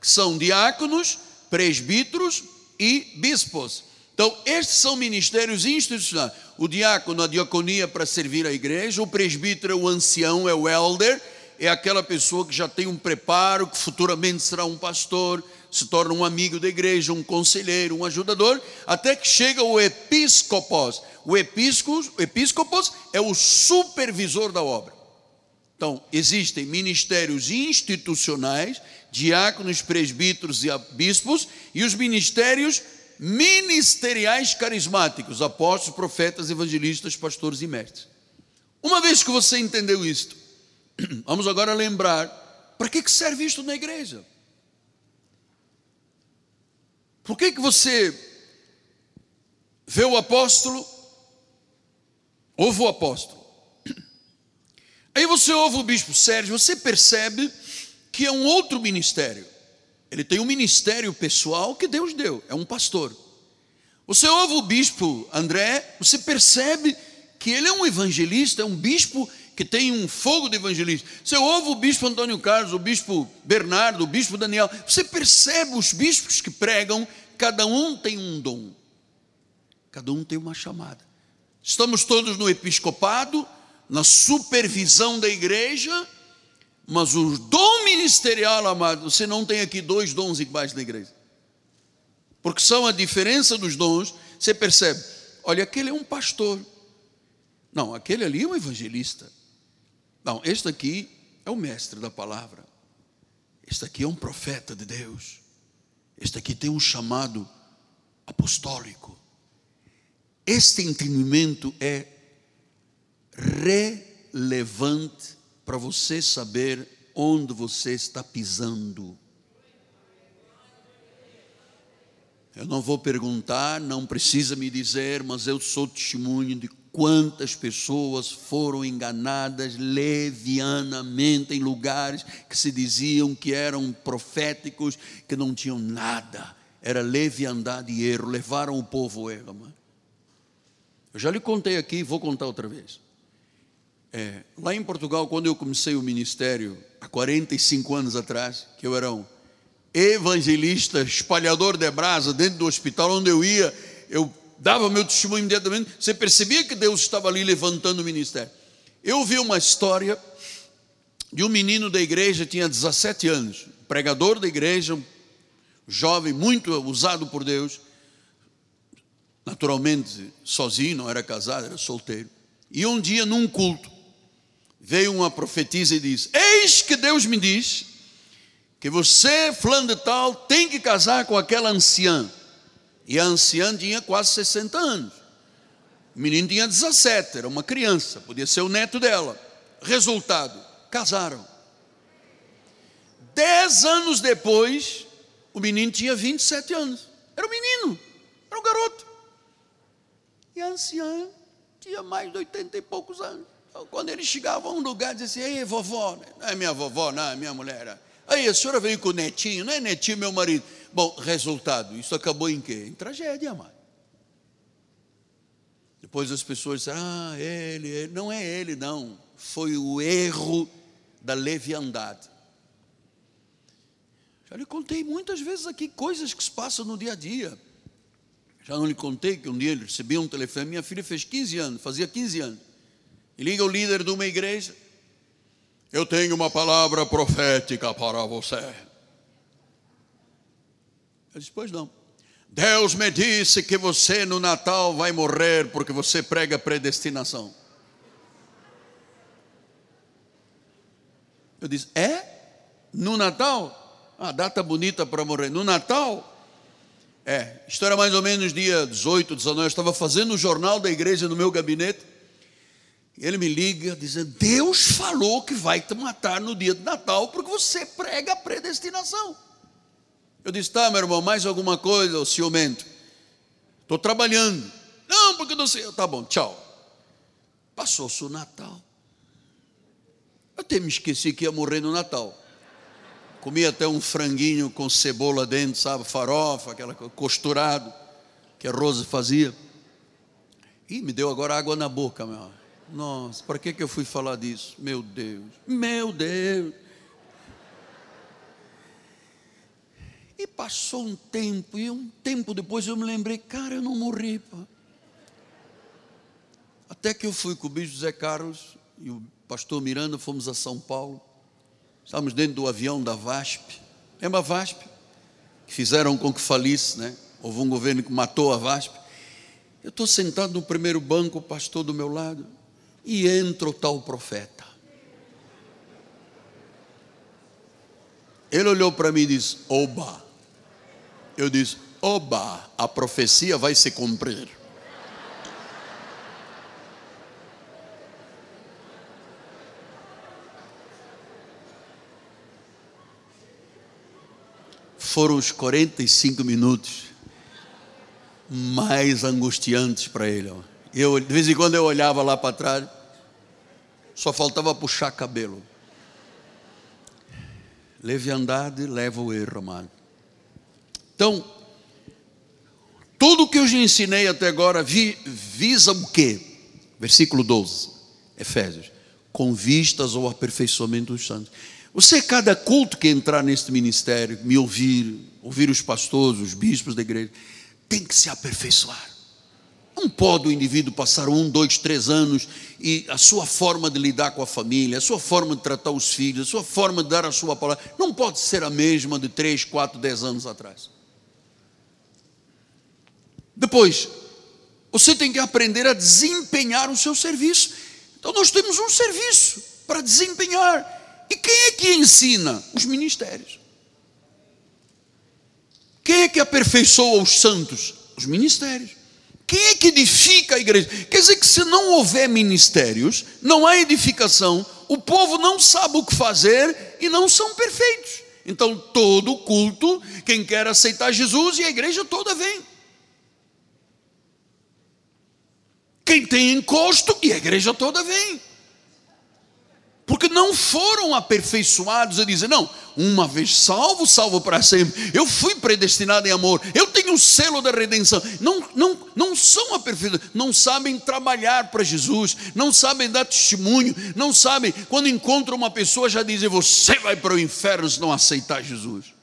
que são diáconos, presbíteros e bispos. Então, estes são ministérios institucionais. O diácono, a diaconia para servir a igreja, o presbítero é o ancião, é o elder, é aquela pessoa que já tem um preparo, que futuramente será um pastor, se torna um amigo da igreja, um conselheiro, um ajudador, até que chega o episcopos. O episcopos, episcopos é o supervisor da obra. Então, existem ministérios institucionais, diáconos, presbíteros e bispos, e os ministérios ministeriais carismáticos, apóstolos, profetas, evangelistas, pastores e mestres. Uma vez que você entendeu isto, vamos agora lembrar para que serve isto na igreja? Por que, que você vê o apóstolo, ouve o apóstolo, aí você ouve o bispo Sérgio, você percebe que é um outro ministério. Ele tem um ministério pessoal que Deus deu, é um pastor. Você ouve o bispo André, você percebe que ele é um evangelista, é um bispo que tem um fogo de evangelista. Você ouve o bispo Antônio Carlos, o bispo Bernardo, o bispo Daniel, você percebe os bispos que pregam, cada um tem um dom, cada um tem uma chamada. Estamos todos no episcopado, na supervisão da igreja, mas o dom ministerial, amado, você não tem aqui dois dons iguais na igreja. Porque são a diferença dos dons, você percebe, olha, aquele é um pastor. Não, aquele ali é um evangelista. Não, este aqui é o mestre da palavra. Este aqui é um profeta de Deus. Este aqui tem um chamado apostólico. Este entendimento é relevante para você saber onde você está pisando. Eu não vou perguntar, não precisa me dizer, mas eu sou testemunho de quantas pessoas foram enganadas levianamente em lugares que se diziam que eram proféticos, que não tinham nada. Era leviandade e erro, levaram o povo ao erro. Eu já lhe contei aqui, vou contar outra vez. É, lá em Portugal, quando eu comecei o ministério, há 45 anos atrás, que eu era um evangelista, espalhador de brasa dentro do hospital onde eu ia, eu dava meu testemunho imediatamente, você percebia que Deus estava ali levantando o ministério. Eu vi uma história de um menino da igreja, tinha 17 anos, pregador da igreja, jovem, muito usado por Deus, naturalmente sozinho, não era casado, era solteiro. E um dia, num culto, veio uma profetisa e disse: Eis que Deus me diz que você, fulano de tal, tem que casar com aquela anciã. E a anciã tinha quase 60 anos. O menino tinha 17, era uma criança, podia ser o neto dela. Resultado: casaram. Dez anos depois, o menino tinha 27 anos. Era um menino, era um garoto. E a anciã tinha mais de 80 e poucos anos. Então, quando ele chegava a um lugar, dizia assim: Ei, vovó, não é minha vovó, não, é minha mulher. Aí a senhora veio com o netinho, não é netinho, meu marido. Bom, resultado, isso acabou em quê? Em tragédia, amado. Depois as pessoas disseram: Ah, ele, ele. Não é ele, não. Foi o erro da leviandade. Já lhe contei muitas vezes aqui coisas que se passam no dia a dia. Já não lhe contei que um dia ele recebeu um telefone. Minha filha fez 15 anos, fazia 15 anos. E liga o líder de uma igreja. Eu tenho uma palavra profética para você. Eu disse, pois não. Deus me disse que você no Natal vai morrer porque você prega predestinação. Eu disse, é? No Natal? Ah, data bonita para morrer. No Natal? É, isto era mais ou menos dia 18, 19. Eu estava fazendo o jornal da igreja no meu gabinete. Ele me liga dizendo: Deus falou que vai te matar no dia de Natal porque você prega a predestinação. Eu disse: Tá, meu irmão, mais alguma coisa, o ciumento? Estou trabalhando. Não, porque não sei. Tá bom, tchau. Passou-se o Natal. Eu até me esqueci que ia morrer no Natal. Comi até um franguinho com cebola dentro, sabe? Farofa, aquela costurado que a Rosa fazia. E me deu agora água na boca, meu. Nossa, para que, que eu fui falar disso? Meu Deus, meu Deus. E passou um tempo, e um tempo depois eu me lembrei, cara, eu não morri. Pá. Até que eu fui com o bispo José Carlos e o pastor Miranda, fomos a São Paulo. Estávamos dentro do avião da VASP. Lembra a VASP? Que fizeram com que falisse, né? Houve um governo que matou a VASP. Eu estou sentado no primeiro banco, o pastor do meu lado e entra o tal profeta. Ele olhou para mim e disse: Oba. Eu disse: Oba, a profecia vai se cumprir. Foram os 45 minutos mais angustiantes para ele. Eu, de vez em quando eu olhava lá para trás, só faltava puxar cabelo. Leviandade leva o erro, amado. Então, tudo que eu já ensinei até agora vi, visa o quê? Versículo 12, Efésios. Com vistas ao aperfeiçoamento dos santos. Você, cada culto que entrar neste ministério, me ouvir, ouvir os pastores, os bispos da igreja, tem que se aperfeiçoar. Não pode o indivíduo passar um, dois, três anos e a sua forma de lidar com a família, a sua forma de tratar os filhos, a sua forma de dar a sua palavra, não pode ser a mesma de três, quatro, dez anos atrás. Depois, você tem que aprender a desempenhar o seu serviço. Então, nós temos um serviço para desempenhar. E quem é que ensina? Os ministérios. Quem é que aperfeiçoa os santos? Os ministérios. Quem é que edifica a igreja? Quer dizer que se não houver ministérios, não há edificação, o povo não sabe o que fazer e não são perfeitos. Então, todo culto, quem quer aceitar Jesus e a igreja toda vem. Quem tem encosto e a igreja toda vem. Porque não foram aperfeiçoados a dizer, não, uma vez salvo, salvo para sempre. Eu fui predestinado em amor. Eu tenho o selo da redenção. Não, não, não são aperfeiçoados, não sabem trabalhar para Jesus, não sabem dar testemunho, não sabem, quando encontram uma pessoa, já dizem, você vai para o inferno se não aceitar Jesus.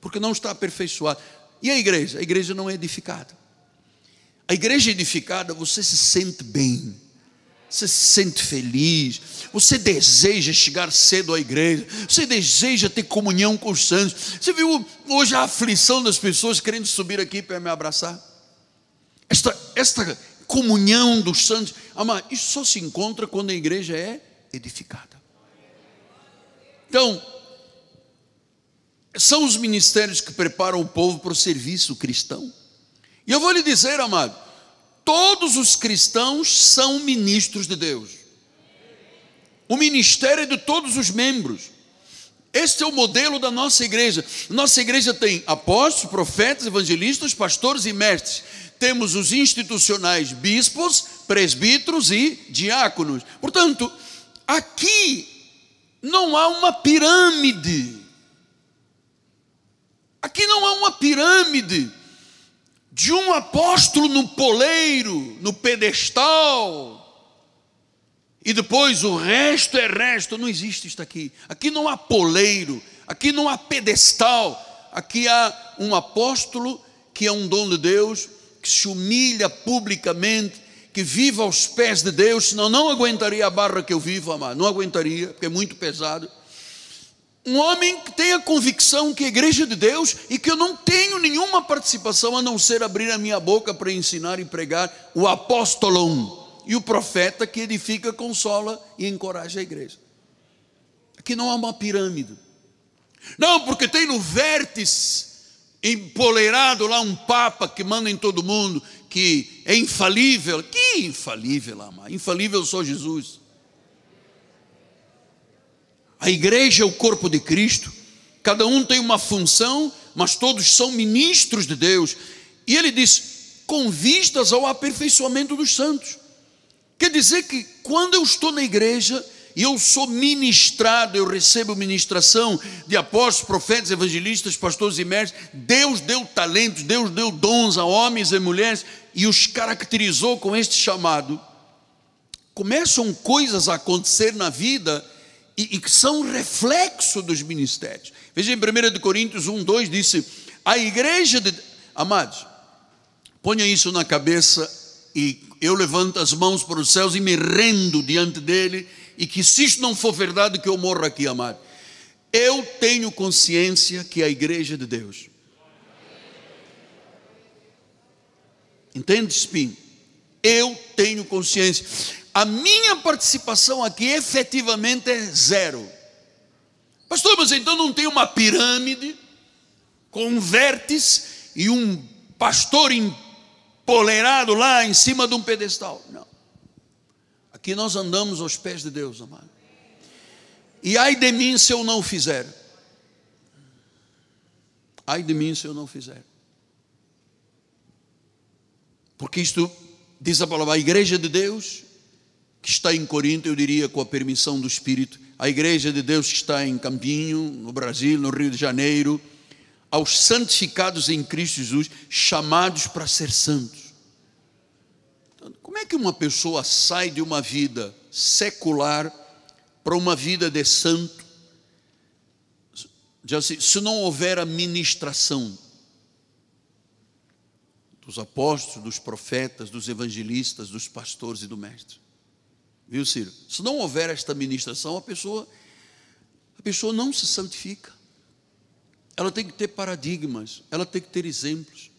Porque não está aperfeiçoado. E a igreja? A igreja não é edificada. A igreja edificada, você se sente bem, você se sente feliz, você deseja chegar cedo à igreja, você deseja ter comunhão com os santos. Você viu hoje a aflição das pessoas querendo subir aqui para me abraçar? Esta, esta comunhão dos santos, ama, isso só se encontra quando a igreja é edificada. Então, são os ministérios que preparam o povo para o serviço cristão. E eu vou lhe dizer, amado, todos os cristãos são ministros de Deus. O ministério é de todos os membros. Este é o modelo da nossa igreja. Nossa igreja tem apóstolos, profetas, evangelistas, pastores e mestres. Temos os institucionais bispos, presbíteros e diáconos. Portanto, aqui não há uma pirâmide. Aqui não há uma pirâmide de um apóstolo no poleiro, no pedestal, e depois o resto é resto. Não existe isto aqui. Aqui não há poleiro, aqui não há pedestal, aqui há um apóstolo que é um dom de Deus, que se humilha publicamente, que vive aos pés de Deus, senão não aguentaria a barra que eu vivo, amado, não aguentaria, porque é muito pesado. Um homem que tem a convicção que a igreja é de Deus e que eu não tenho nenhuma participação a não ser abrir a minha boca para ensinar e pregar o apóstolo e o profeta que edifica, consola e encoraja a igreja. Aqui não há uma pirâmide. Não, porque tem no vértice empoleirado lá um papa que manda em todo mundo que é infalível. Que infalível, amado? Infalível só Jesus. A igreja é o corpo de Cristo, cada um tem uma função, mas todos são ministros de Deus. E ele diz: com vistas ao aperfeiçoamento dos santos. Quer dizer que quando eu estou na igreja e eu sou ministrado, eu recebo ministração de apóstolos, profetas, evangelistas, pastores e mestres, Deus deu talentos, Deus deu dons a homens e mulheres e os caracterizou com este chamado. Começam coisas a acontecer na vida e, que são reflexo dos ministérios. Veja em 1 Coríntios 1, 2 disse: a igreja de. Amados, ponha isso na cabeça e eu levanto as mãos para os céus e me rendo diante dele, e que se isso não for verdade, que eu morra aqui, amado. Eu tenho consciência que a igreja de Deus. Entende, Spin? Eu tenho consciência a minha participação aqui efetivamente é zero. Pastor, mas então não tem uma pirâmide com um vértice e um pastor empolerado lá em cima de um pedestal? Não. Aqui nós andamos aos pés de Deus, amado. E ai de mim se eu não fizer. Ai de mim se eu não fizer. Porque isto diz a palavra, a igreja de Deus que está em Corinto, eu diria com a permissão do Espírito, a igreja de Deus que está em Campinho, no Brasil, no Rio de Janeiro, aos santificados em Cristo Jesus, chamados para ser santos. Então, como é que uma pessoa sai de uma vida secular para uma vida de santo? Assim, se não houver a ministração dos apóstolos, dos profetas, dos evangelistas, dos pastores e do mestre. Viu, Ciro? Se não houver esta ministração, a pessoa a pessoa não se santifica. Ela tem que ter paradigmas, ela tem que ter exemplos.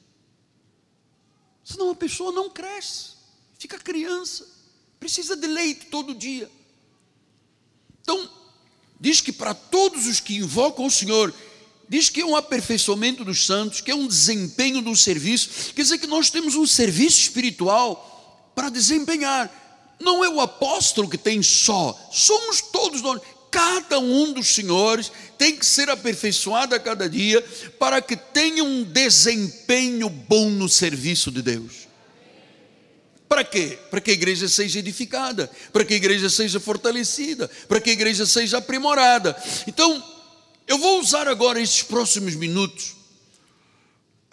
Senão a pessoa não cresce, fica criança, precisa de leite todo dia. Então, diz que para todos os que invocam o Senhor, diz que é um aperfeiçoamento dos santos, que é um desempenho do serviço, quer dizer que nós temos um serviço espiritual para desempenhar. Não é o apóstolo que tem só, somos todos nós. Cada um dos senhores tem que ser aperfeiçoado a cada dia para que tenha um desempenho bom no serviço de Deus. Para quê? Para que a igreja seja edificada, para que a igreja seja fortalecida, para que a igreja seja aprimorada. Então, eu vou usar agora esses próximos minutos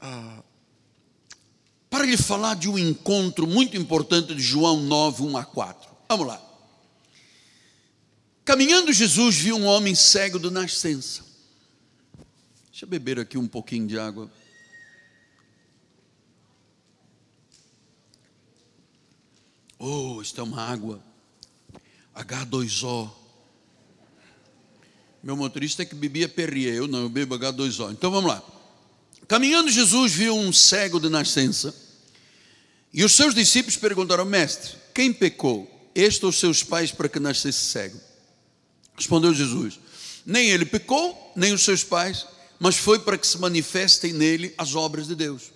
ah, para lhe falar de um encontro muito importante de João 9, 1 a 4. Vamos lá. Caminhando, Jesus viu um homem cego de nascença. Deixa eu beber aqui um pouquinho de água. Oh, isto é uma água H2O. Meu motorista é que bebia Perrier, eu não, eu bebo H2O. Então vamos lá. Caminhando, Jesus viu um cego de nascença. E os seus discípulos perguntaram: Mestre, quem pecou? Este ou seus pais para que nascesse cego? Respondeu Jesus: Nem ele pecou, nem os seus pais, mas foi para que se manifestem nele as obras de Deus.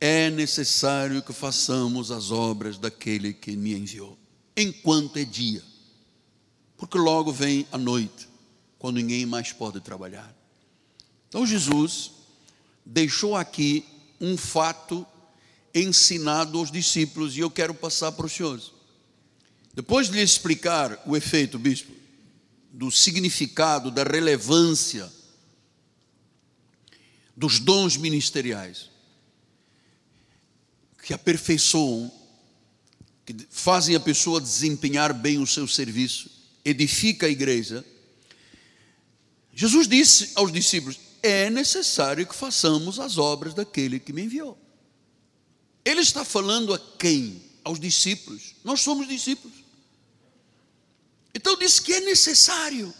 É necessário que façamos as obras daquele que me enviou, enquanto é dia porque logo vem a noite, quando ninguém mais pode trabalhar. Então Jesus deixou aqui um fato ensinado aos discípulos e eu quero passar para os senhores. Depois de lhe explicar o efeito, bispo, do significado, da relevância dos dons ministeriais, que aperfeiçoam, que fazem a pessoa desempenhar bem o seu serviço, edifica a igreja, Jesus disse aos discípulos: é necessário que façamos as obras daquele que me enviou. Ele está falando a quem? Aos discípulos. Nós somos discípulos. Então disse que é necessário.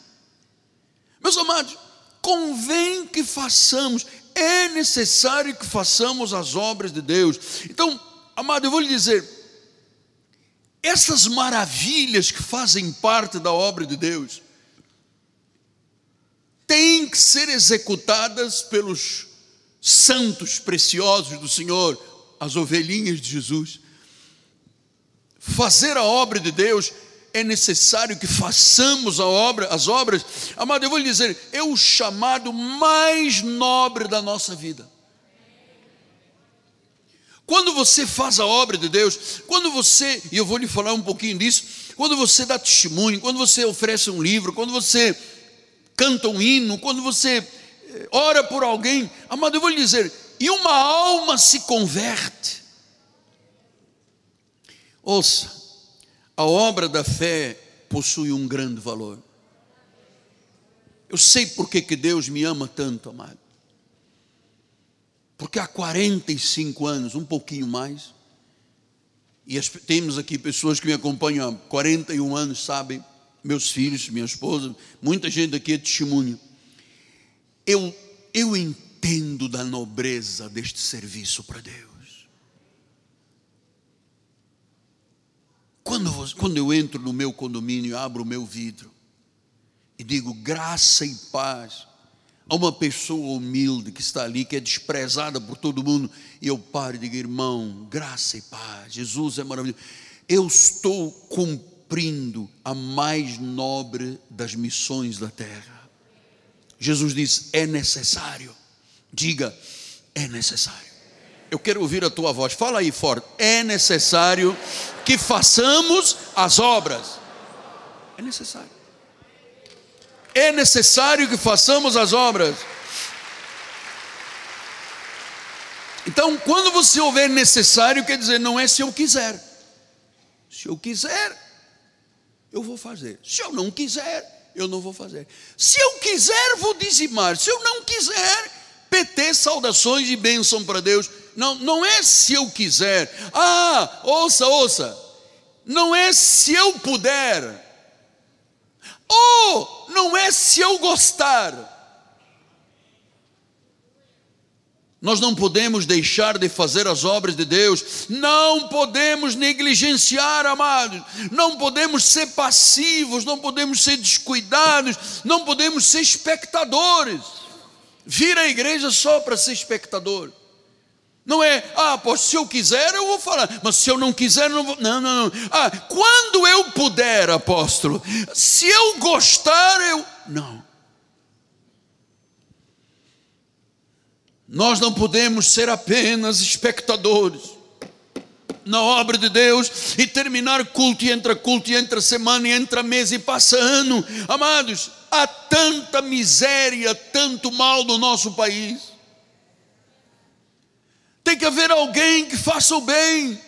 Meus amados, convém que façamos, é necessário que façamos as obras de Deus. Então, amado, eu vou lhe dizer, essas maravilhas que fazem parte da obra de Deus têm que ser executadas pelos santos preciosos do Senhor, as ovelhinhas de Jesus. Fazer a obra de Deus é necessário que façamos a obra, as obras. Amado, eu vou lhe dizer, é o chamado mais nobre da nossa vida. Quando você faz a obra de Deus, quando você, e eu vou lhe falar um pouquinho disso, quando você dá testemunho, quando você oferece um livro, quando você canta um hino, quando você eh, ora por alguém, amado, eu vou lhe dizer, e uma alma se converte. Ouça, a obra da fé possui um grande valor. Eu sei porque que Deus me ama tanto, amado. Porque há 45 anos, um pouquinho mais, e temos aqui pessoas que me acompanham há 41 anos, sabem, meus filhos, minha esposa, muita gente aqui é testemunho. Eu, eu entendo da nobreza deste serviço para Deus. Quando, quando eu entro no meu condomínio, abro o meu vidro e digo graça e paz a uma pessoa humilde que está ali, que é desprezada por todo mundo, e eu paro e digo, irmão, graça e paz, Jesus é maravilhoso. Eu estou cumprindo a mais nobre das missões da terra. Jesus diz: é necessário. Diga, é necessário. Eu quero ouvir a tua voz. Fala aí forte. É necessário que façamos as obras. É necessário. É necessário que façamos as obras. Então, quando você houver necessário, quer dizer, não é se eu quiser. Se eu quiser, eu vou fazer. Se eu não quiser, eu não vou fazer. Se eu quiser, vou dizimar. Se eu não quiser, PT, saudações e bênção para Deus. Não, não é se eu quiser. Ah, ouça, ouça. Não é se eu puder. Ou não é se eu gostar. Nós não podemos deixar de fazer as obras de Deus, não podemos negligenciar, amados, não podemos ser passivos, não podemos ser descuidados, não podemos ser espectadores. Vir à igreja só para ser espectador. Não é, ah, pois se eu quiser eu vou falar, mas se eu não quiser, não vou. Não, não, não. Ah, quando eu puder, apóstolo, se eu gostar, eu. Não. Nós não podemos ser apenas espectadores na obra de Deus e terminar culto e entra culto e entra semana e entra mês e passa ano. Amados, há tanta miséria, tanto mal no nosso país. Tem que haver alguém que faça o bem.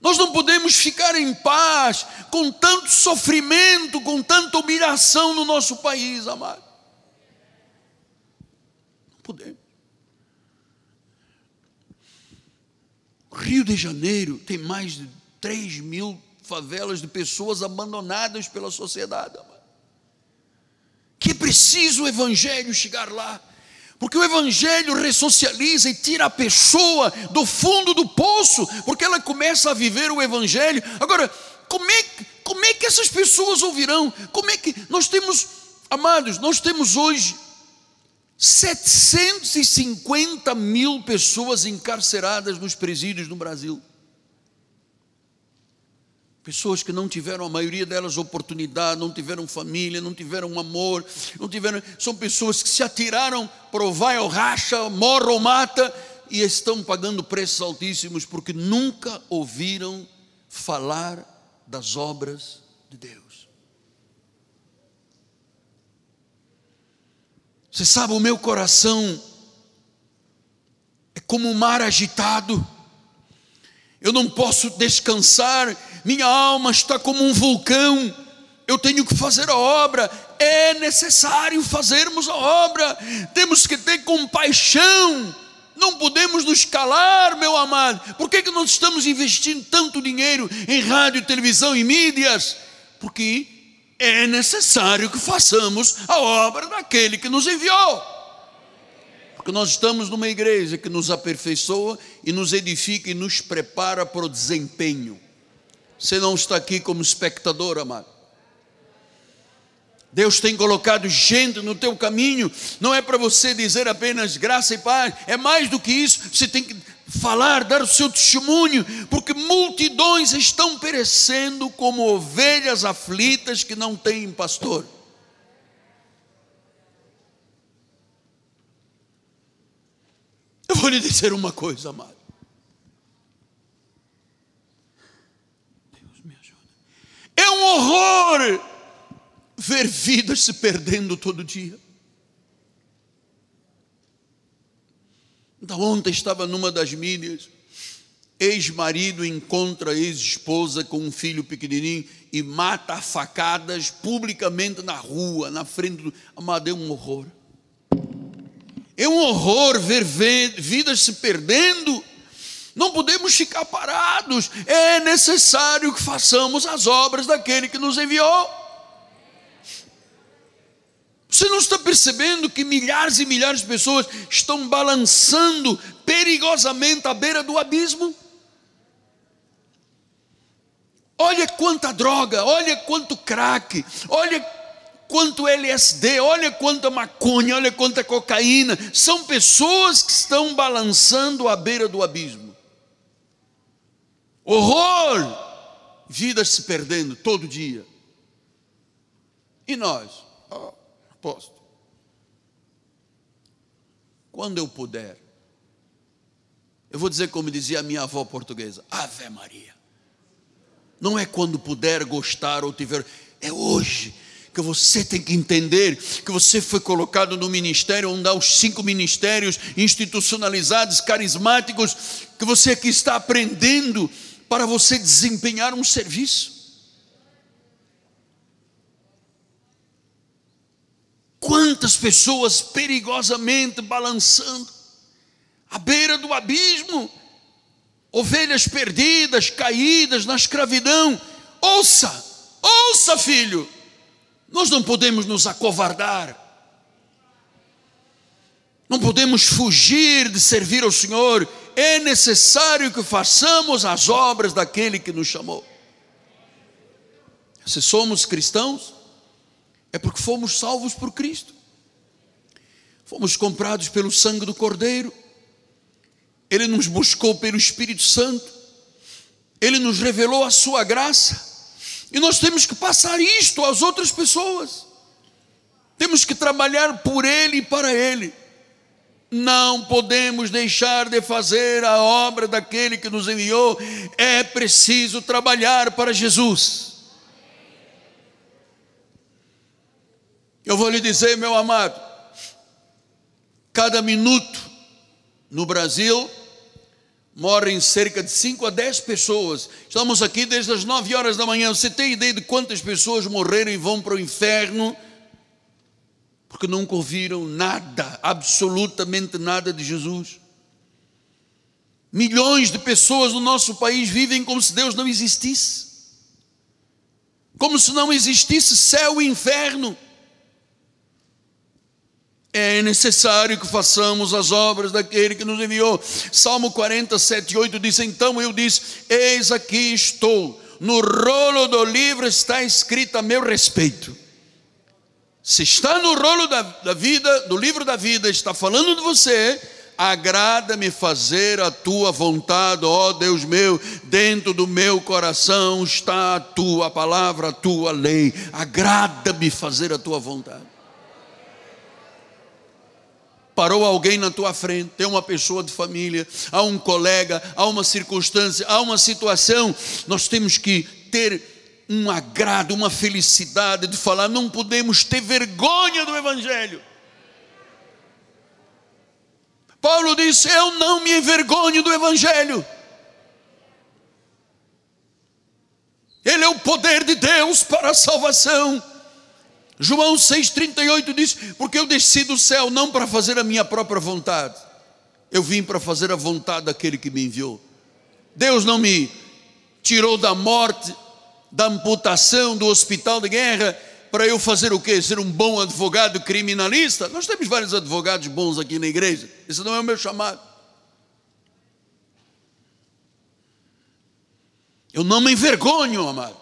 Nós não podemos ficar em paz com tanto sofrimento, com tanta humilhação no nosso país, amado podemos. Rio de Janeiro tem mais de 3 mil favelas de pessoas abandonadas pela sociedade. Que precisa o Evangelho chegar lá. Porque o Evangelho ressocializa e tira a pessoa do fundo do poço, porque ela começa a viver o Evangelho. Agora, como é, como é que essas pessoas ouvirão? Como é que nós temos, amados, nós temos hoje 750 mil pessoas encarceradas nos presídios no Brasil. Pessoas que não tiveram, a maioria delas, oportunidade, não tiveram família, não tiveram amor, não tiveram. São pessoas que se atiraram para o vai ou racha, morra ou mata, e estão pagando preços altíssimos porque nunca ouviram falar das obras de Deus. Você sabe, o meu coração é como um mar agitado. Eu não posso descansar, minha alma está como um vulcão. Eu tenho que fazer a obra, é necessário fazermos a obra, temos que ter compaixão, não podemos nos calar, meu amado. Por que, que nós estamos investindo tanto dinheiro em rádio, televisão e mídias? Porque é necessário que façamos a obra daquele que nos enviou. Porque nós estamos numa igreja que nos aperfeiçoa e nos edifica e nos prepara para o desempenho. Você não está aqui como espectador, amado. Deus tem colocado gente no teu caminho, não é para você dizer apenas graça e paz, é mais do que isso, você tem que falar, dar o seu testemunho, porque multidões estão perecendo como ovelhas aflitas que não têm pastor. Eu vou lhe dizer uma coisa, amado. Deus me ajuda. É um horror ver vidas se perdendo todo dia. Ontem estava numa das mídias, ex-marido encontra ex-esposa com um filho pequenininho e mata facadas publicamente na rua, na frente do. Amado, é um horror. É um horror ver vidas se perdendo. Não podemos ficar parados. É necessário que façamos as obras daquele que nos enviou. Você não está percebendo que milhares e milhares de pessoas estão balançando perigosamente à beira do abismo? Olha quanta droga, olha quanto crack, olha quanto LSD, olha quanta maconha, olha quanta cocaína. São pessoas que estão balançando à beira do abismo. Horror! Vidas se perdendo todo dia. E nós? Oh. Apóstolo, quando eu puder, Eu vou dizer como dizia a minha avó portuguesa: Ave Maria. Não é quando puder gostar ou tiver, é hoje que você tem que entender que você foi colocado no ministério, onde há os cinco ministérios institucionalizados, carismáticos, que você aqui está aprendendo para você desempenhar um serviço. Quantas pessoas perigosamente balançando, à beira do abismo, ovelhas perdidas, caídas na escravidão. Ouça, ouça, filho, nós não podemos nos acovardar, não podemos fugir de servir ao Senhor, é necessário que façamos as obras daquele que nos chamou. Se somos cristãos, é porque fomos salvos por Cristo, fomos comprados pelo sangue do Cordeiro, Ele nos buscou pelo Espírito Santo, Ele nos revelou a Sua graça, e nós temos que passar isto às outras pessoas. Temos que trabalhar por Ele e para Ele. Não podemos deixar de fazer a obra daquele que nos enviou. É preciso trabalhar para Jesus. Eu vou lhe dizer, meu amado, cada minuto no Brasil morrem cerca de 5 a 10 pessoas. Estamos aqui desde as 9 horas da manhã. Você tem ideia de quantas pessoas morreram e vão para o inferno? Porque nunca ouviram nada, absolutamente nada de Jesus. Milhões de pessoas no nosso país vivem como se Deus não existisse, como se não existisse céu e inferno é necessário que façamos as obras daquele que nos enviou. Salmo 47, 8 diz: Então eu disse: Eis aqui estou, no rolo do livro está escrito a meu respeito. Se está no rolo da, da vida, do livro da vida, está falando de você, agrada-me fazer a tua vontade, ó Deus meu, dentro do meu coração está a tua palavra, a tua lei, agrada-me fazer a tua vontade. Parou alguém na tua frente, tem uma pessoa de família, há um colega, há uma circunstância, há uma situação, nós temos que ter um agrado, uma felicidade de falar, não podemos ter vergonha do Evangelho. Paulo disse: Eu não me envergonho do Evangelho. Ele é o poder de Deus para a salvação. João 6,38 diz: Porque eu desci do céu não para fazer a minha própria vontade, eu vim para fazer a vontade daquele que me enviou. Deus não me tirou da morte, da amputação, do hospital de guerra, para eu fazer o quê? Ser um bom advogado criminalista? Nós temos vários advogados bons aqui na igreja, esse não é o meu chamado. Eu não me envergonho, amado.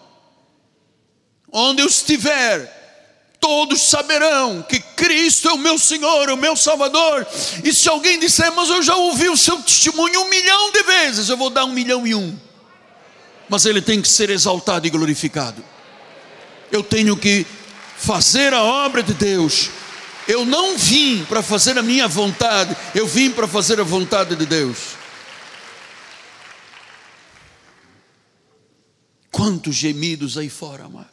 Onde eu estiver, todos saberão que Cristo é o meu Senhor, o meu Salvador. E se alguém disser, mas eu já ouvi o seu testemunho um milhão de vezes, eu vou dar um milhão e um. Mas ele tem que ser exaltado e glorificado. Eu tenho que fazer a obra de Deus. Eu não vim para fazer a minha vontade, eu vim para fazer a vontade de Deus. Quantos gemidos aí fora, amado.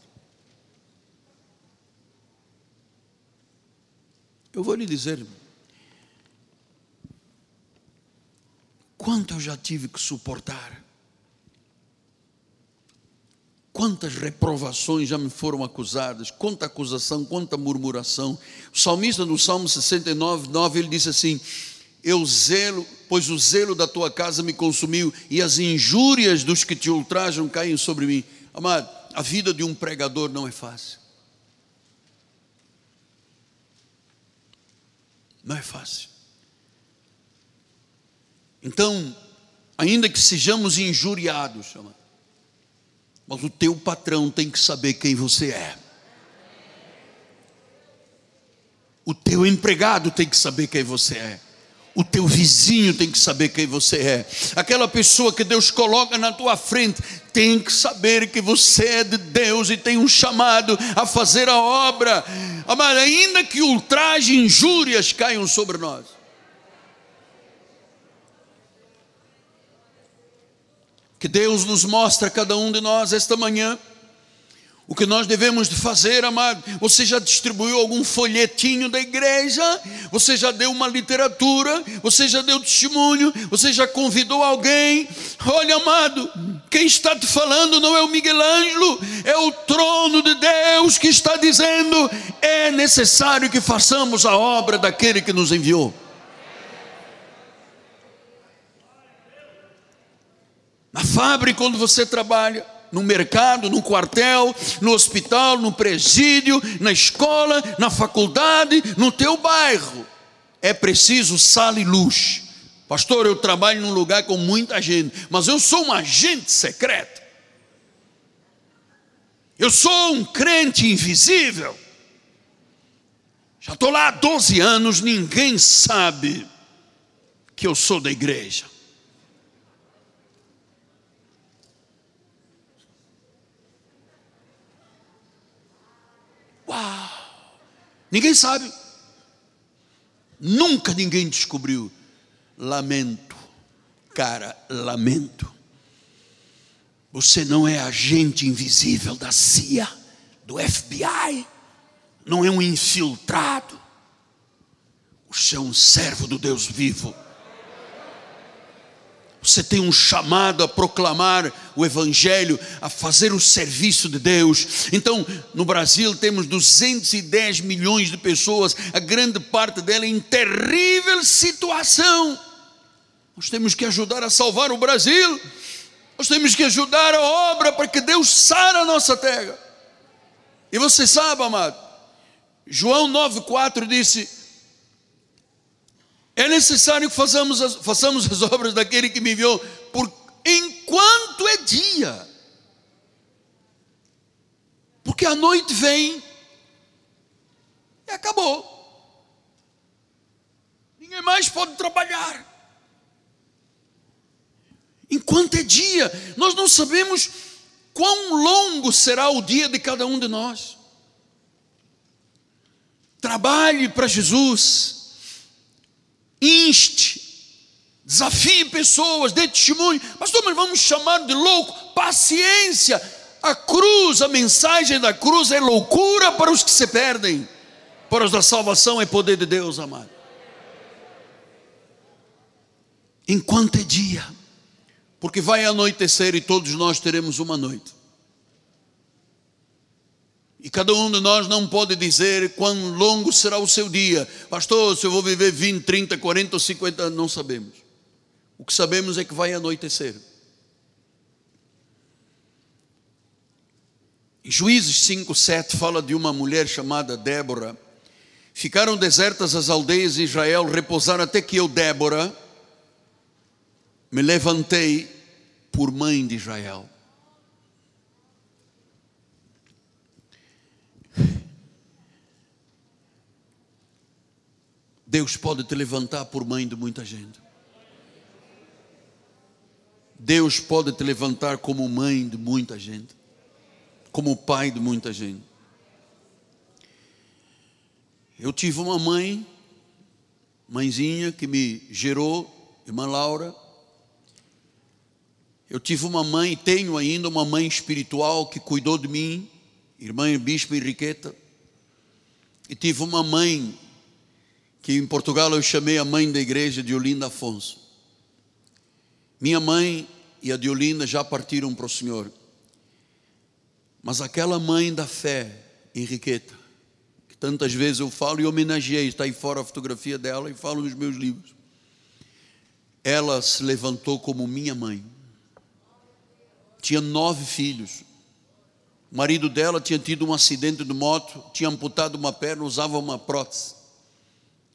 Eu vou lhe dizer, quanto eu já tive que suportar, quantas reprovações já me foram acusadas, quanta acusação, quanta murmuração. O salmista no Salmo 69, 9, ele disse assim: Eu zelo, pois o zelo da tua casa me consumiu, e as injúrias dos que te ultrajam caem sobre mim. Amado, a vida de um pregador não é fácil. Não é fácil. Então, ainda que sejamos injuriados, mas o teu patrão tem que saber quem você é. O teu empregado tem que saber quem você é. O teu vizinho tem que saber quem você é. Aquela pessoa que Deus coloca na tua frente tem que saber que você é de Deus e tem um chamado a fazer a obra. Amado, ainda que ultraje e injúrias caiam sobre nós. Que Deus nos mostra a cada um de nós esta manhã o que nós devemos de fazer, amado? Você já distribuiu algum folhetinho da igreja? Você já deu uma literatura? Você já deu testemunho? Você já convidou alguém? Olha, amado, quem está te falando não é o Miguel Ângelo, é o trono de Deus que está dizendo: é necessário que façamos a obra daquele que nos enviou. Na fábrica onde você trabalha, no mercado, no quartel, no hospital, no presídio, na escola, na faculdade, no teu bairro. É preciso sala e luz. Pastor, eu trabalho num lugar com muita gente, mas eu sou um agente secreto. Eu sou um crente invisível. Já estou lá há 12 anos, ninguém sabe que eu sou da igreja. Ninguém sabe. Nunca ninguém descobriu. Lamento, cara, lamento. Você não é agente invisível da CIA, do FBI, não é um infiltrado. Você é um servo do Deus vivo você tem um chamado a proclamar o Evangelho, a fazer o serviço de Deus. Então, no Brasil temos 210 milhões de pessoas, a grande parte dela em terrível situação. Nós temos que ajudar a salvar o Brasil, nós temos que ajudar a obra para que Deus sara a nossa terra. E você sabe, amado, João 9,4 disse: é necessário que façamos as, façamos as obras daquele que me enviou, por, enquanto é dia. Porque a noite vem e acabou. Ninguém mais pode trabalhar. Enquanto é dia, nós não sabemos quão longo será o dia de cada um de nós. Trabalhe para Jesus inste, desafie pessoas, dê testemunho. Pastor, mas vamos chamar de louco? Paciência. A cruz, a mensagem da cruz é loucura para os que se perdem, para os da salvação é poder de Deus, amado. Enquanto é dia, porque vai anoitecer e todos nós teremos uma noite. E cada um de nós não pode dizer quão longo será o seu dia. Pastor, se eu vou viver 20, 30, 40 ou 50 anos, não sabemos. O que sabemos é que vai anoitecer. Em Juízes 5, 7 fala de uma mulher chamada Débora. Ficaram desertas as aldeias de Israel, repousaram até que eu, Débora, me levantei por mãe de Israel. Deus pode te levantar por mãe de muita gente. Deus pode te levantar como mãe de muita gente, como pai de muita gente. Eu tive uma mãe, mãezinha que me gerou, irmã Laura. Eu tive uma mãe, tenho ainda uma mãe espiritual que cuidou de mim, irmã Bispo Henriqueta. E tive uma mãe que em Portugal eu chamei a mãe da igreja de Olinda Afonso. Minha mãe e a de Olinda já partiram para o Senhor. Mas aquela mãe da fé, Henriqueta, que tantas vezes eu falo e homenageei, está aí fora a fotografia dela e falo nos meus livros. Ela se levantou como minha mãe. Tinha nove filhos. O marido dela tinha tido um acidente de moto, tinha amputado uma perna, usava uma prótese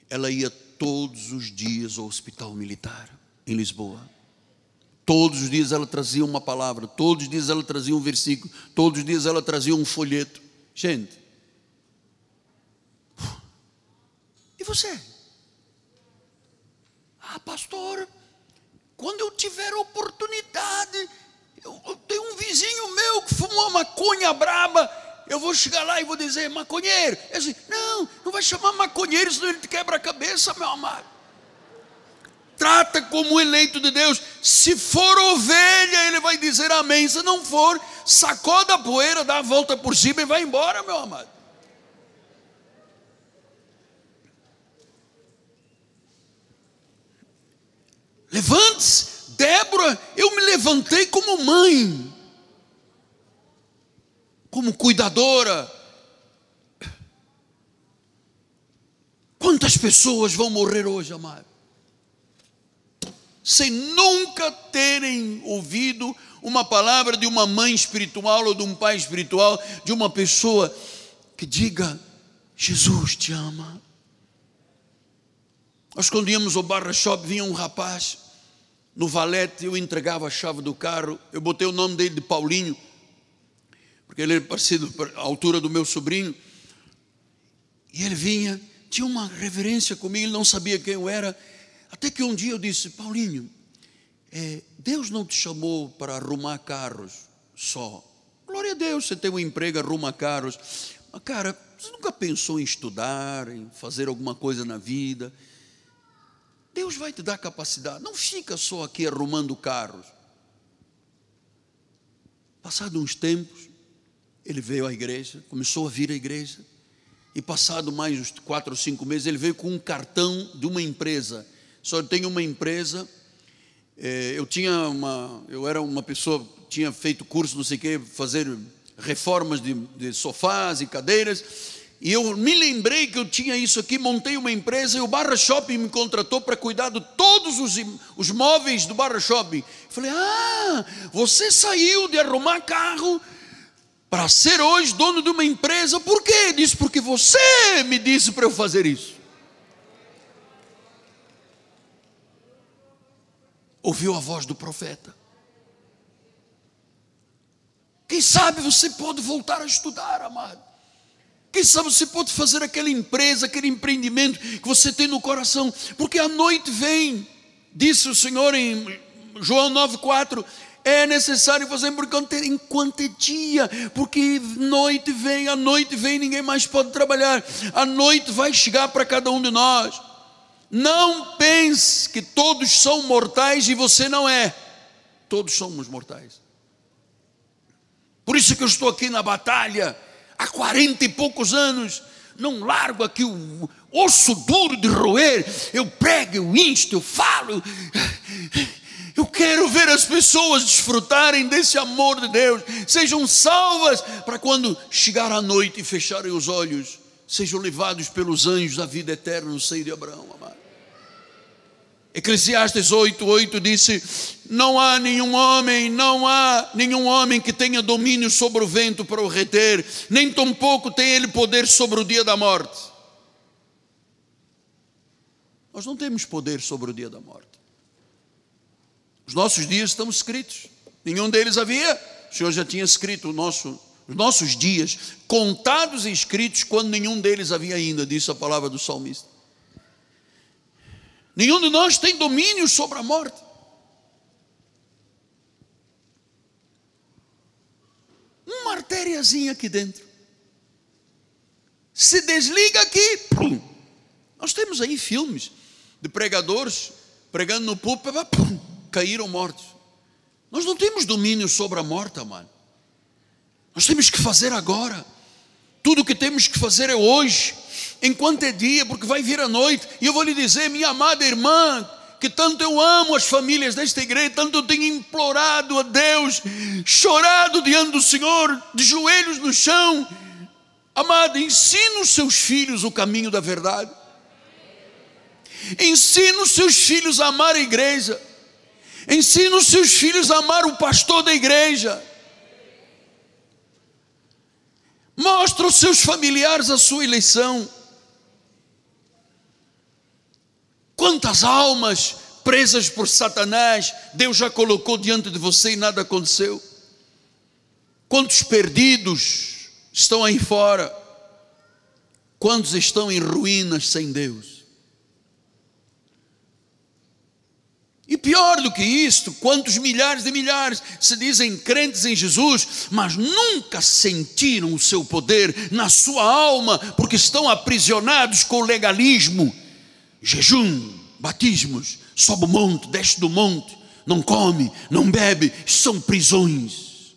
ela ia todos os dias ao hospital militar em Lisboa. Todos os dias ela trazia uma palavra, todos os dias ela trazia um versículo, todos os dias ela trazia um folheto. Gente, e você? Ah, pastor, quando eu tiver oportunidade, eu, eu tenho um vizinho meu que fumou uma maconha braba, eu vou chegar lá e vou dizer, maconheiro. Eu disse, não, não vai chamar maconheiro, senão ele te quebra a cabeça, meu amado. Trata como eleito de Deus. Se for ovelha, ele vai dizer amém. Se não for, sacoda a poeira, dá a volta por cima e vai embora, meu amado. Levante-se, Débora, eu me levantei como mãe, como cuidadora. Quantas pessoas vão morrer hoje, amado? Sem nunca terem ouvido uma palavra de uma mãe espiritual ou de um pai espiritual, de uma pessoa que diga: Jesus te ama. Nós, quando íamos ao barra shop, vinha um rapaz no valete, eu entregava a chave do carro, eu botei o nome dele de Paulinho, porque ele era parecido à altura do meu sobrinho, e ele vinha, tinha uma reverência comigo, ele não sabia quem eu era, até que um dia eu disse, Paulinho, é, Deus não te chamou para arrumar carros só, glória a Deus, você tem um emprego, arruma carros, mas cara, você nunca pensou em estudar, em fazer alguma coisa na vida, Deus vai te dar capacidade. Não fica só aqui arrumando carros. Passado uns tempos, ele veio à igreja, começou a vir à igreja, e passado mais uns quatro ou cinco meses, ele veio com um cartão de uma empresa. Só tem uma empresa. É, eu tinha uma, eu era uma pessoa, tinha feito curso, não sei o quê, fazer reformas de, de sofás e cadeiras, e eu me lembrei que eu tinha isso aqui, montei uma empresa e o Barra Shopping me contratou para cuidar de todos os, os móveis do Barra Shopping. Falei, ah, você saiu de arrumar carro para ser hoje dono de uma empresa, por quê? Disse, porque você me disse para eu fazer isso. Ouviu a voz do profeta. Quem sabe você pode voltar a estudar, amado. Quem sabe você pode fazer aquela empresa, aquele empreendimento que você tem no coração, porque a noite vem, disse o Senhor em João 9,4. É necessário fazer enquanto, enquanto é dia, porque noite vem, a noite vem, ninguém mais pode trabalhar. A noite vai chegar para cada um de nós. Não pense que todos são mortais e você não é. Todos somos mortais. Por isso que eu estou aqui na batalha há quarenta e poucos anos, não largo aqui o osso duro de roer, eu prego, eu insto, eu falo. Eu quero ver as pessoas desfrutarem desse amor de Deus, sejam salvas para quando chegar a noite e fecharem os olhos, sejam levados pelos anjos da vida eterna no seio de Abraão, amado. Eclesiastes 8, 8 disse: Não há nenhum homem, não há nenhum homem que tenha domínio sobre o vento para o reter, nem tampouco tem ele poder sobre o dia da morte. Nós não temos poder sobre o dia da morte. Os nossos dias estão escritos, nenhum deles havia, o Senhor já tinha escrito nosso, os nossos dias, contados e escritos, quando nenhum deles havia ainda, disse a palavra do salmista. Nenhum de nós tem domínio sobre a morte. Uma artériazinha aqui dentro. Se desliga aqui, pum. Nós temos aí filmes de pregadores pregando no púlpito, pum, caíram mortos. Nós não temos domínio sobre a morte, mano. Nós temos que fazer agora. Tudo o que temos que fazer é hoje enquanto é dia, porque vai vir a noite. E eu vou lhe dizer, minha amada irmã, que tanto eu amo as famílias desta igreja, tanto eu tenho implorado a Deus, chorado diante do Senhor, de joelhos no chão. Amada, ensina os seus filhos o caminho da verdade. Ensina os seus filhos a amar a igreja. Ensina os seus filhos a amar o pastor da igreja. Mostra aos seus familiares a sua eleição. Quantas almas presas por Satanás Deus já colocou diante de você e nada aconteceu? Quantos perdidos estão aí fora? Quantos estão em ruínas sem Deus? E pior do que isto, quantos milhares de milhares se dizem crentes em Jesus, mas nunca sentiram o seu poder na sua alma, porque estão aprisionados com o legalismo, jejum, batismos, sobe o monte, desce do monte, não come, não bebe, são prisões.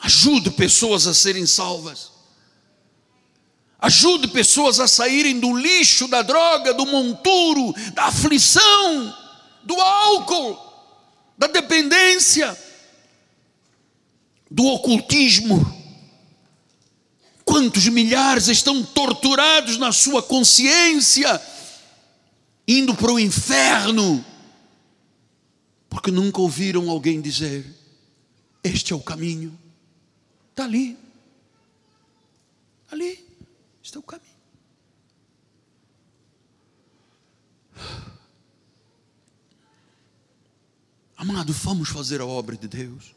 Ajude pessoas a serem salvas. Ajude pessoas a saírem do lixo, da droga, do monturo, da aflição, do álcool, da dependência, do ocultismo. Quantos milhares estão torturados na sua consciência, indo para o inferno, porque nunca ouviram alguém dizer: Este é o caminho, está ali, ali, este é o caminho. Amado, vamos fazer a obra de Deus,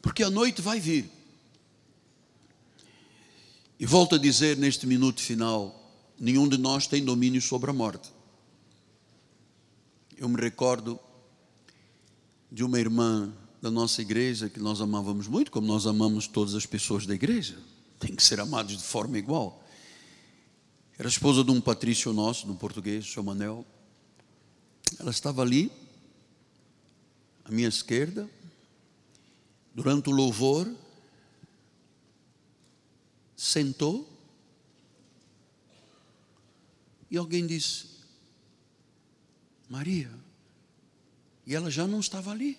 porque a noite vai vir. E volto a dizer neste minuto final: nenhum de nós tem domínio sobre a morte. Eu me recordo de uma irmã da nossa igreja que nós amávamos muito, como nós amamos todas as pessoas da igreja, tem que ser amados de forma igual. Era esposa de um patrício nosso, no português, seu Manel. Ela estava ali, à minha esquerda, durante o louvor, sentou e alguém disse: Maria. E ela já não estava ali.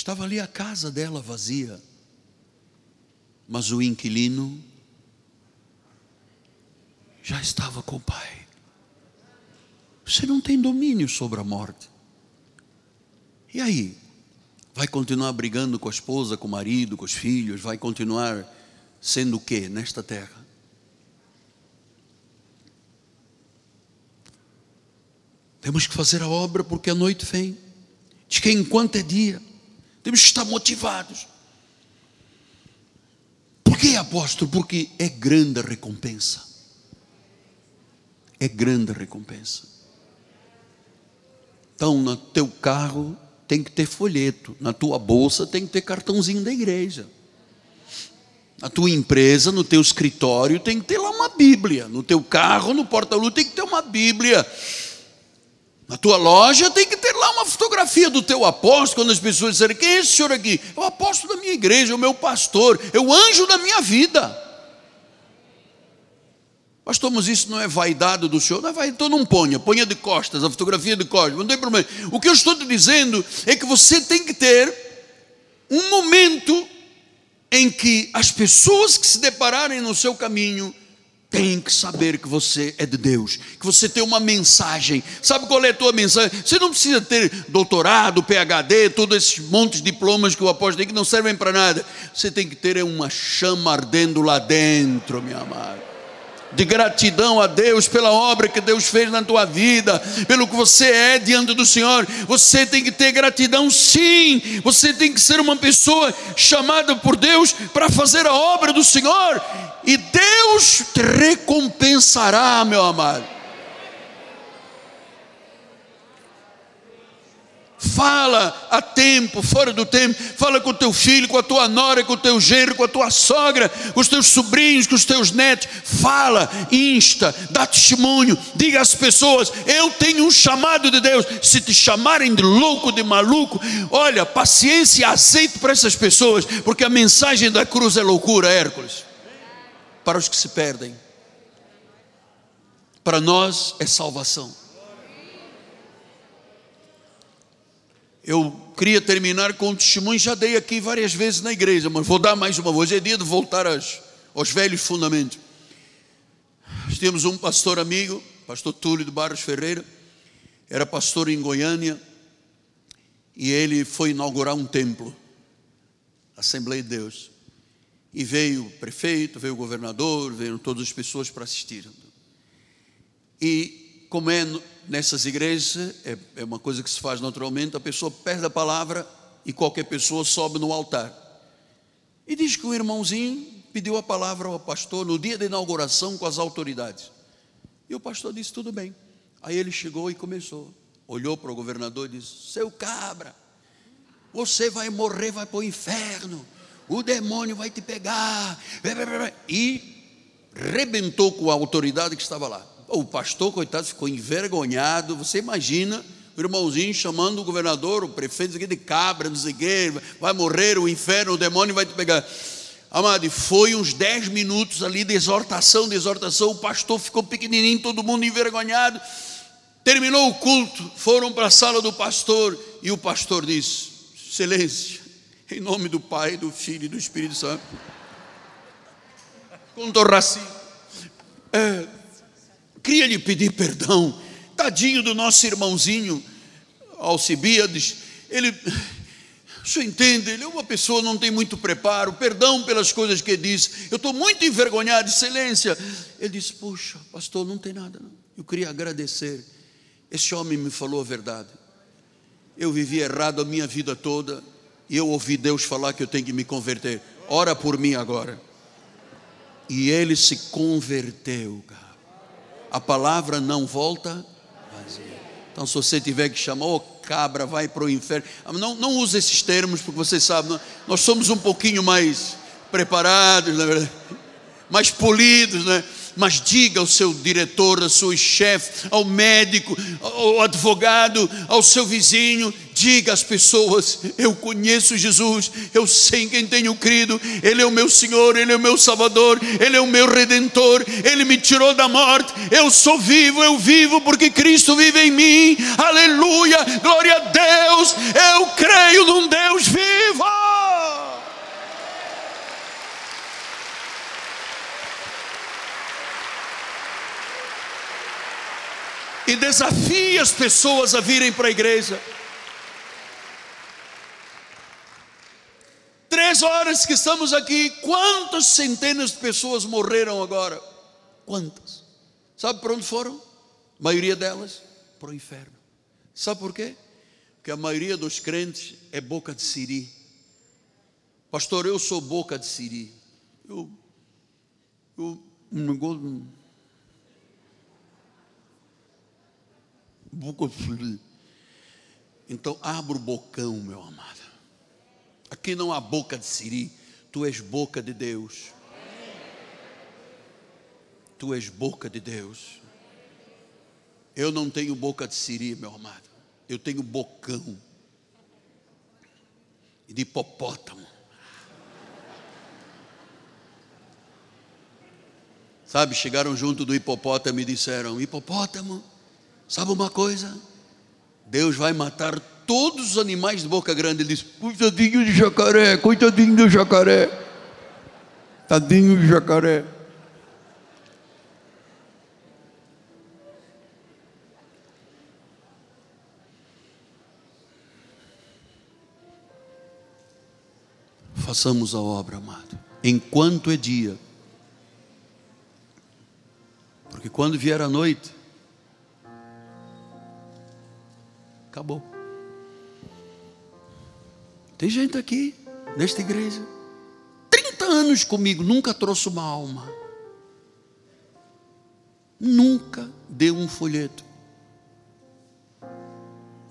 Estava ali a casa dela vazia. Mas o inquilino já estava com o pai. Você não tem domínio sobre a morte. E aí? vai continuar brigando com a esposa, com o marido, com os filhos, vai continuar sendo o que nesta terra? Temos que fazer a obra porque a noite vem. Diz que enquanto é dia, temos que estar motivados. Por que, apóstolo? Porque é grande a recompensa. É grande a recompensa. Então, no teu carro, tem que ter folheto, na tua bolsa tem que ter cartãozinho da igreja. Na tua empresa, no teu escritório, tem que ter lá uma Bíblia. No teu carro, no porta-luz, tem que ter uma Bíblia. Na tua loja tem que ter lá uma fotografia do teu apóstolo, quando as pessoas disserem, quem é esse senhor aqui? É o apóstolo da minha igreja, é o meu pastor, é o anjo da minha vida. Pastor, mas isso não é vaidade do Senhor? Não é vaidade, então não ponha, ponha de costas, a fotografia de costas, não tem problema. O que eu estou te dizendo é que você tem que ter um momento em que as pessoas que se depararem no seu caminho têm que saber que você é de Deus, que você tem uma mensagem. Sabe qual é a tua mensagem? Você não precisa ter doutorado, PhD, todos esses montes de diplomas que o apóstolo tem que não servem para nada. Você tem que ter uma chama ardendo lá dentro, minha amada de gratidão a Deus pela obra que Deus fez na tua vida, pelo que você é diante do Senhor. Você tem que ter gratidão, sim. Você tem que ser uma pessoa chamada por Deus para fazer a obra do Senhor, e Deus te recompensará, meu amado. Fala a tempo, fora do tempo. Fala com o teu filho, com a tua nora, com o teu genro, com a tua sogra, com os teus sobrinhos, com os teus netos. Fala, insta, dá testemunho. Diga às pessoas: Eu tenho um chamado de Deus. Se te chamarem de louco, de maluco, olha, paciência aceito para essas pessoas, porque a mensagem da cruz é loucura, Hércules. Para os que se perdem, para nós é salvação. Eu queria terminar com um testemunho, já dei aqui várias vezes na igreja, mas vou dar mais uma vez. É dia de voltar aos, velhos fundamentos. Nós temos um pastor amigo, pastor Túlio de Barros Ferreira, era pastor em Goiânia, e ele foi inaugurar um templo, Assembleia de Deus. E veio o prefeito, veio o governador, veio todas as pessoas para assistir. E como é nessas igrejas, é, é uma coisa que se faz naturalmente, a pessoa perde a palavra e qualquer pessoa sobe no altar. E diz que o irmãozinho pediu a palavra ao pastor no dia da inauguração com as autoridades. E o pastor disse: tudo bem. Aí ele chegou e começou. Olhou para o governador e disse: Seu cabra, você vai morrer, vai para o inferno. O demônio vai te pegar. E rebentou com a autoridade que estava lá. O pastor, coitado, ficou envergonhado. Você imagina o irmãozinho chamando o governador, o prefeito de cabra, não sei quê, vai morrer, o inferno, o demônio vai te pegar. Amado, foi uns 10 minutos ali de exortação, de exortação. O pastor ficou pequenininho, todo mundo envergonhado. Terminou o culto, foram para a sala do pastor e o pastor disse: Excelência, em nome do Pai, do Filho e do Espírito Santo, com Torraci, é, queria lhe pedir perdão, tadinho do nosso irmãozinho Alcibiades, ele o senhor entende? Ele é uma pessoa não tem muito preparo, perdão pelas coisas que disse. Eu estou muito envergonhado, excelência. Ele disse: Puxa, pastor, não tem nada. Não. Eu queria agradecer. Esse homem me falou a verdade. Eu vivi errado a minha vida toda e eu ouvi Deus falar que eu tenho que me converter. Ora por mim agora. E ele se converteu, cara. A palavra não volta vazia. Então, se você tiver que chamar, oh, cabra, vai para o inferno. Não, não use esses termos, porque você sabe, nós somos um pouquinho mais preparados, na verdade, mais polidos, né? mas diga ao seu diretor, ao seu chefe, ao médico, ao advogado, ao seu vizinho, diga às pessoas: Eu conheço Jesus, eu sei em quem tenho crido, Ele é o meu Senhor, Ele é o meu Salvador, Ele é o meu Redentor, Ele me tirou da morte, eu sou vivo, eu vivo porque Cristo vive em mim, aleluia, glória a Deus, eu creio num Deus vivo. e desafie as pessoas a virem para a igreja. Três horas que estamos aqui, quantas centenas de pessoas morreram agora? Quantas? Sabe para onde foram? A maioria delas para o inferno. Sabe por quê? Porque a maioria dos crentes é boca de siri. Pastor, eu sou boca de siri. Eu, eu não gosto. Então abra o bocão, meu amado. Aqui não há boca de siri, tu és boca de Deus. Tu és boca de Deus. Eu não tenho boca de siri, meu amado. Eu tenho bocão de hipopótamo. Sabe, chegaram junto do hipopótamo e disseram: Hipopótamo, Sabe uma coisa? Deus vai matar todos os animais de boca grande. Ele diz: Coitadinho de jacaré, coitadinho do jacaré. Tadinho de jacaré. Façamos a obra, amado, enquanto é dia. Porque quando vier a noite, Acabou. Tem gente aqui, nesta igreja, 30 anos comigo, nunca trouxe uma alma. Nunca deu um folheto.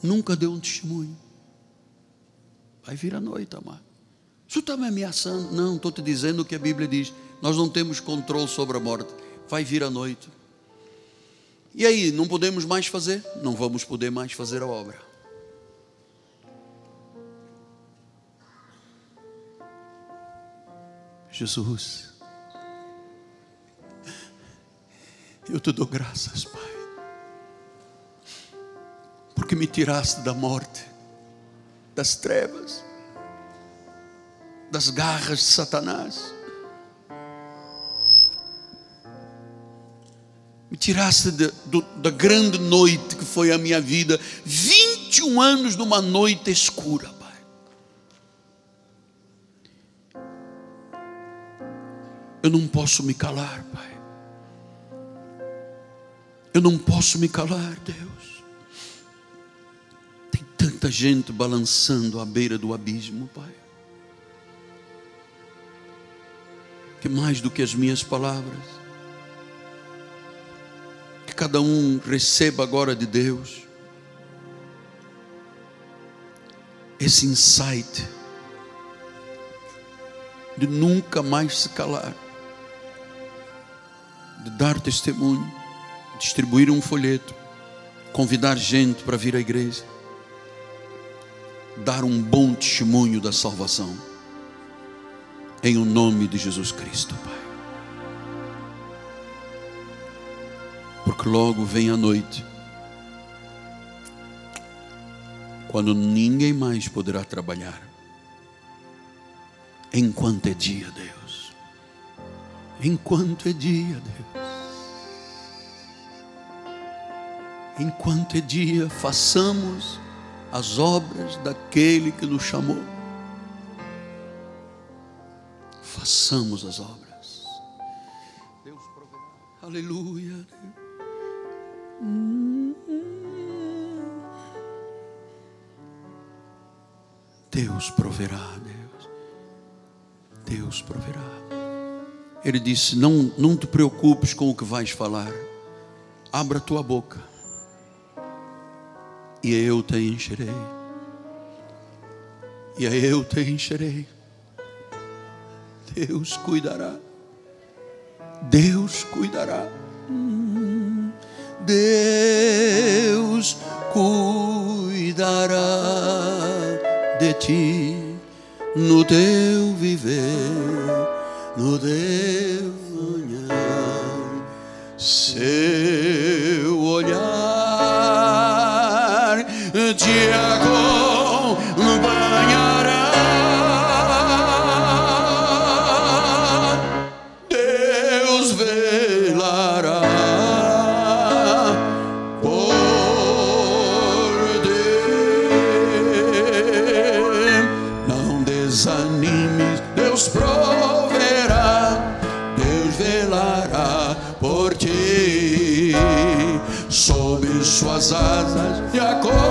Nunca deu um testemunho. Vai vir a noite, amado. Você está me ameaçando? Não, estou te dizendo o que a Bíblia diz. Nós não temos controle sobre a morte. Vai vir a noite. E aí, não podemos mais fazer? Não vamos poder mais fazer a obra. Jesus, eu te dou graças, Pai, porque me tiraste da morte, das trevas, das garras de Satanás. Me tiraste do, da grande noite que foi a minha vida, 21 anos numa noite escura, Eu não posso me calar, Pai. Eu não posso me calar, Deus. Tem tanta gente balançando à beira do abismo, Pai. Que mais do que as minhas palavras, cada um receba agora de Deus esse insight de nunca mais se calar, de dar testemunho, distribuir um folheto, convidar gente para vir à igreja, dar um bom testemunho da salvação, em o nome de Jesus Cristo, Pai. Porque logo vem a noite, quando ninguém mais poderá trabalhar, enquanto é dia, Deus. Enquanto é dia, Deus. Enquanto é dia, façamos as obras daquele que nos chamou. Façamos as obras. Deus proverá. Aleluia. Deus proverá, Deus. Deus proverá. Ele disse: Não, não te preocupes com o que vais falar. Abra tua boca e eu te encherei. E eu te encherei. Deus cuidará. Deus cuidará. Deus cuidará de ti no teu viver, no teu sonhar. Seu olhar suas asas te acolherá,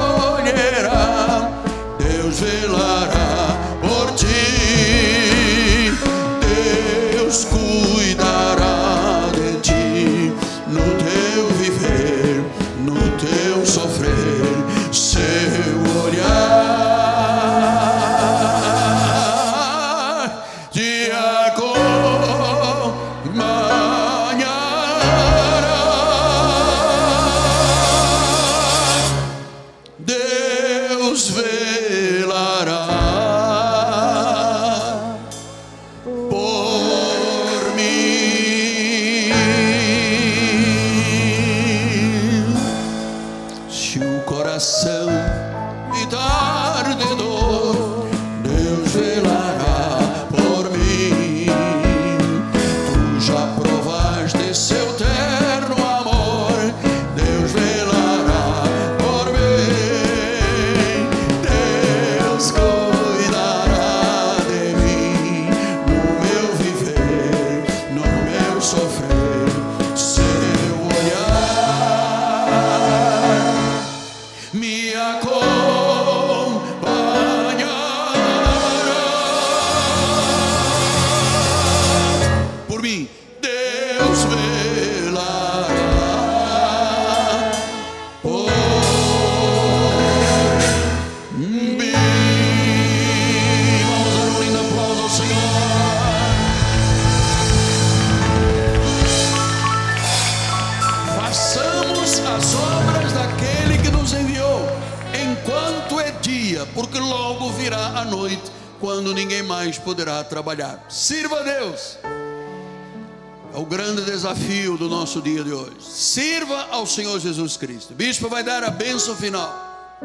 Cristo. Bispo vai dar a bênção final.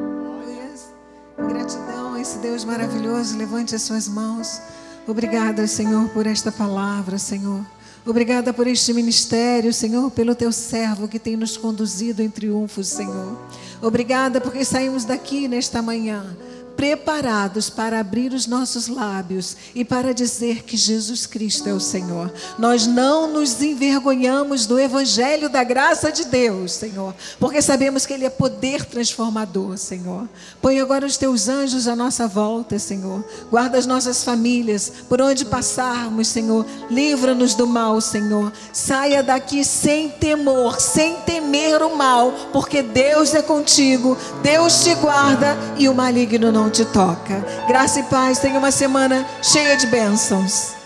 Gratidão a esse Deus maravilhoso. Levante as suas mãos. Obrigada, Senhor, por esta palavra, Senhor. Obrigada por este ministério, Senhor, pelo teu servo que tem nos conduzido em triunfo, Senhor. Obrigada porque saímos daqui nesta manhã preparados para abrir os nossos lábios e para dizer que Jesus Cristo é o Senhor. Nós não nos envergonhamos do evangelho da graça de Deus, Senhor, porque sabemos que ele é poder transformador, Senhor. Põe agora os teus anjos à nossa volta, Senhor. Guarda as nossas famílias por onde passarmos, Senhor. Livra-nos do mal, Senhor. Saia daqui sem temor, sem temer o mal, porque Deus é contigo. Deus te guarda e o maligno não te toca. Graça e paz. Tenha uma semana cheia de bênçãos.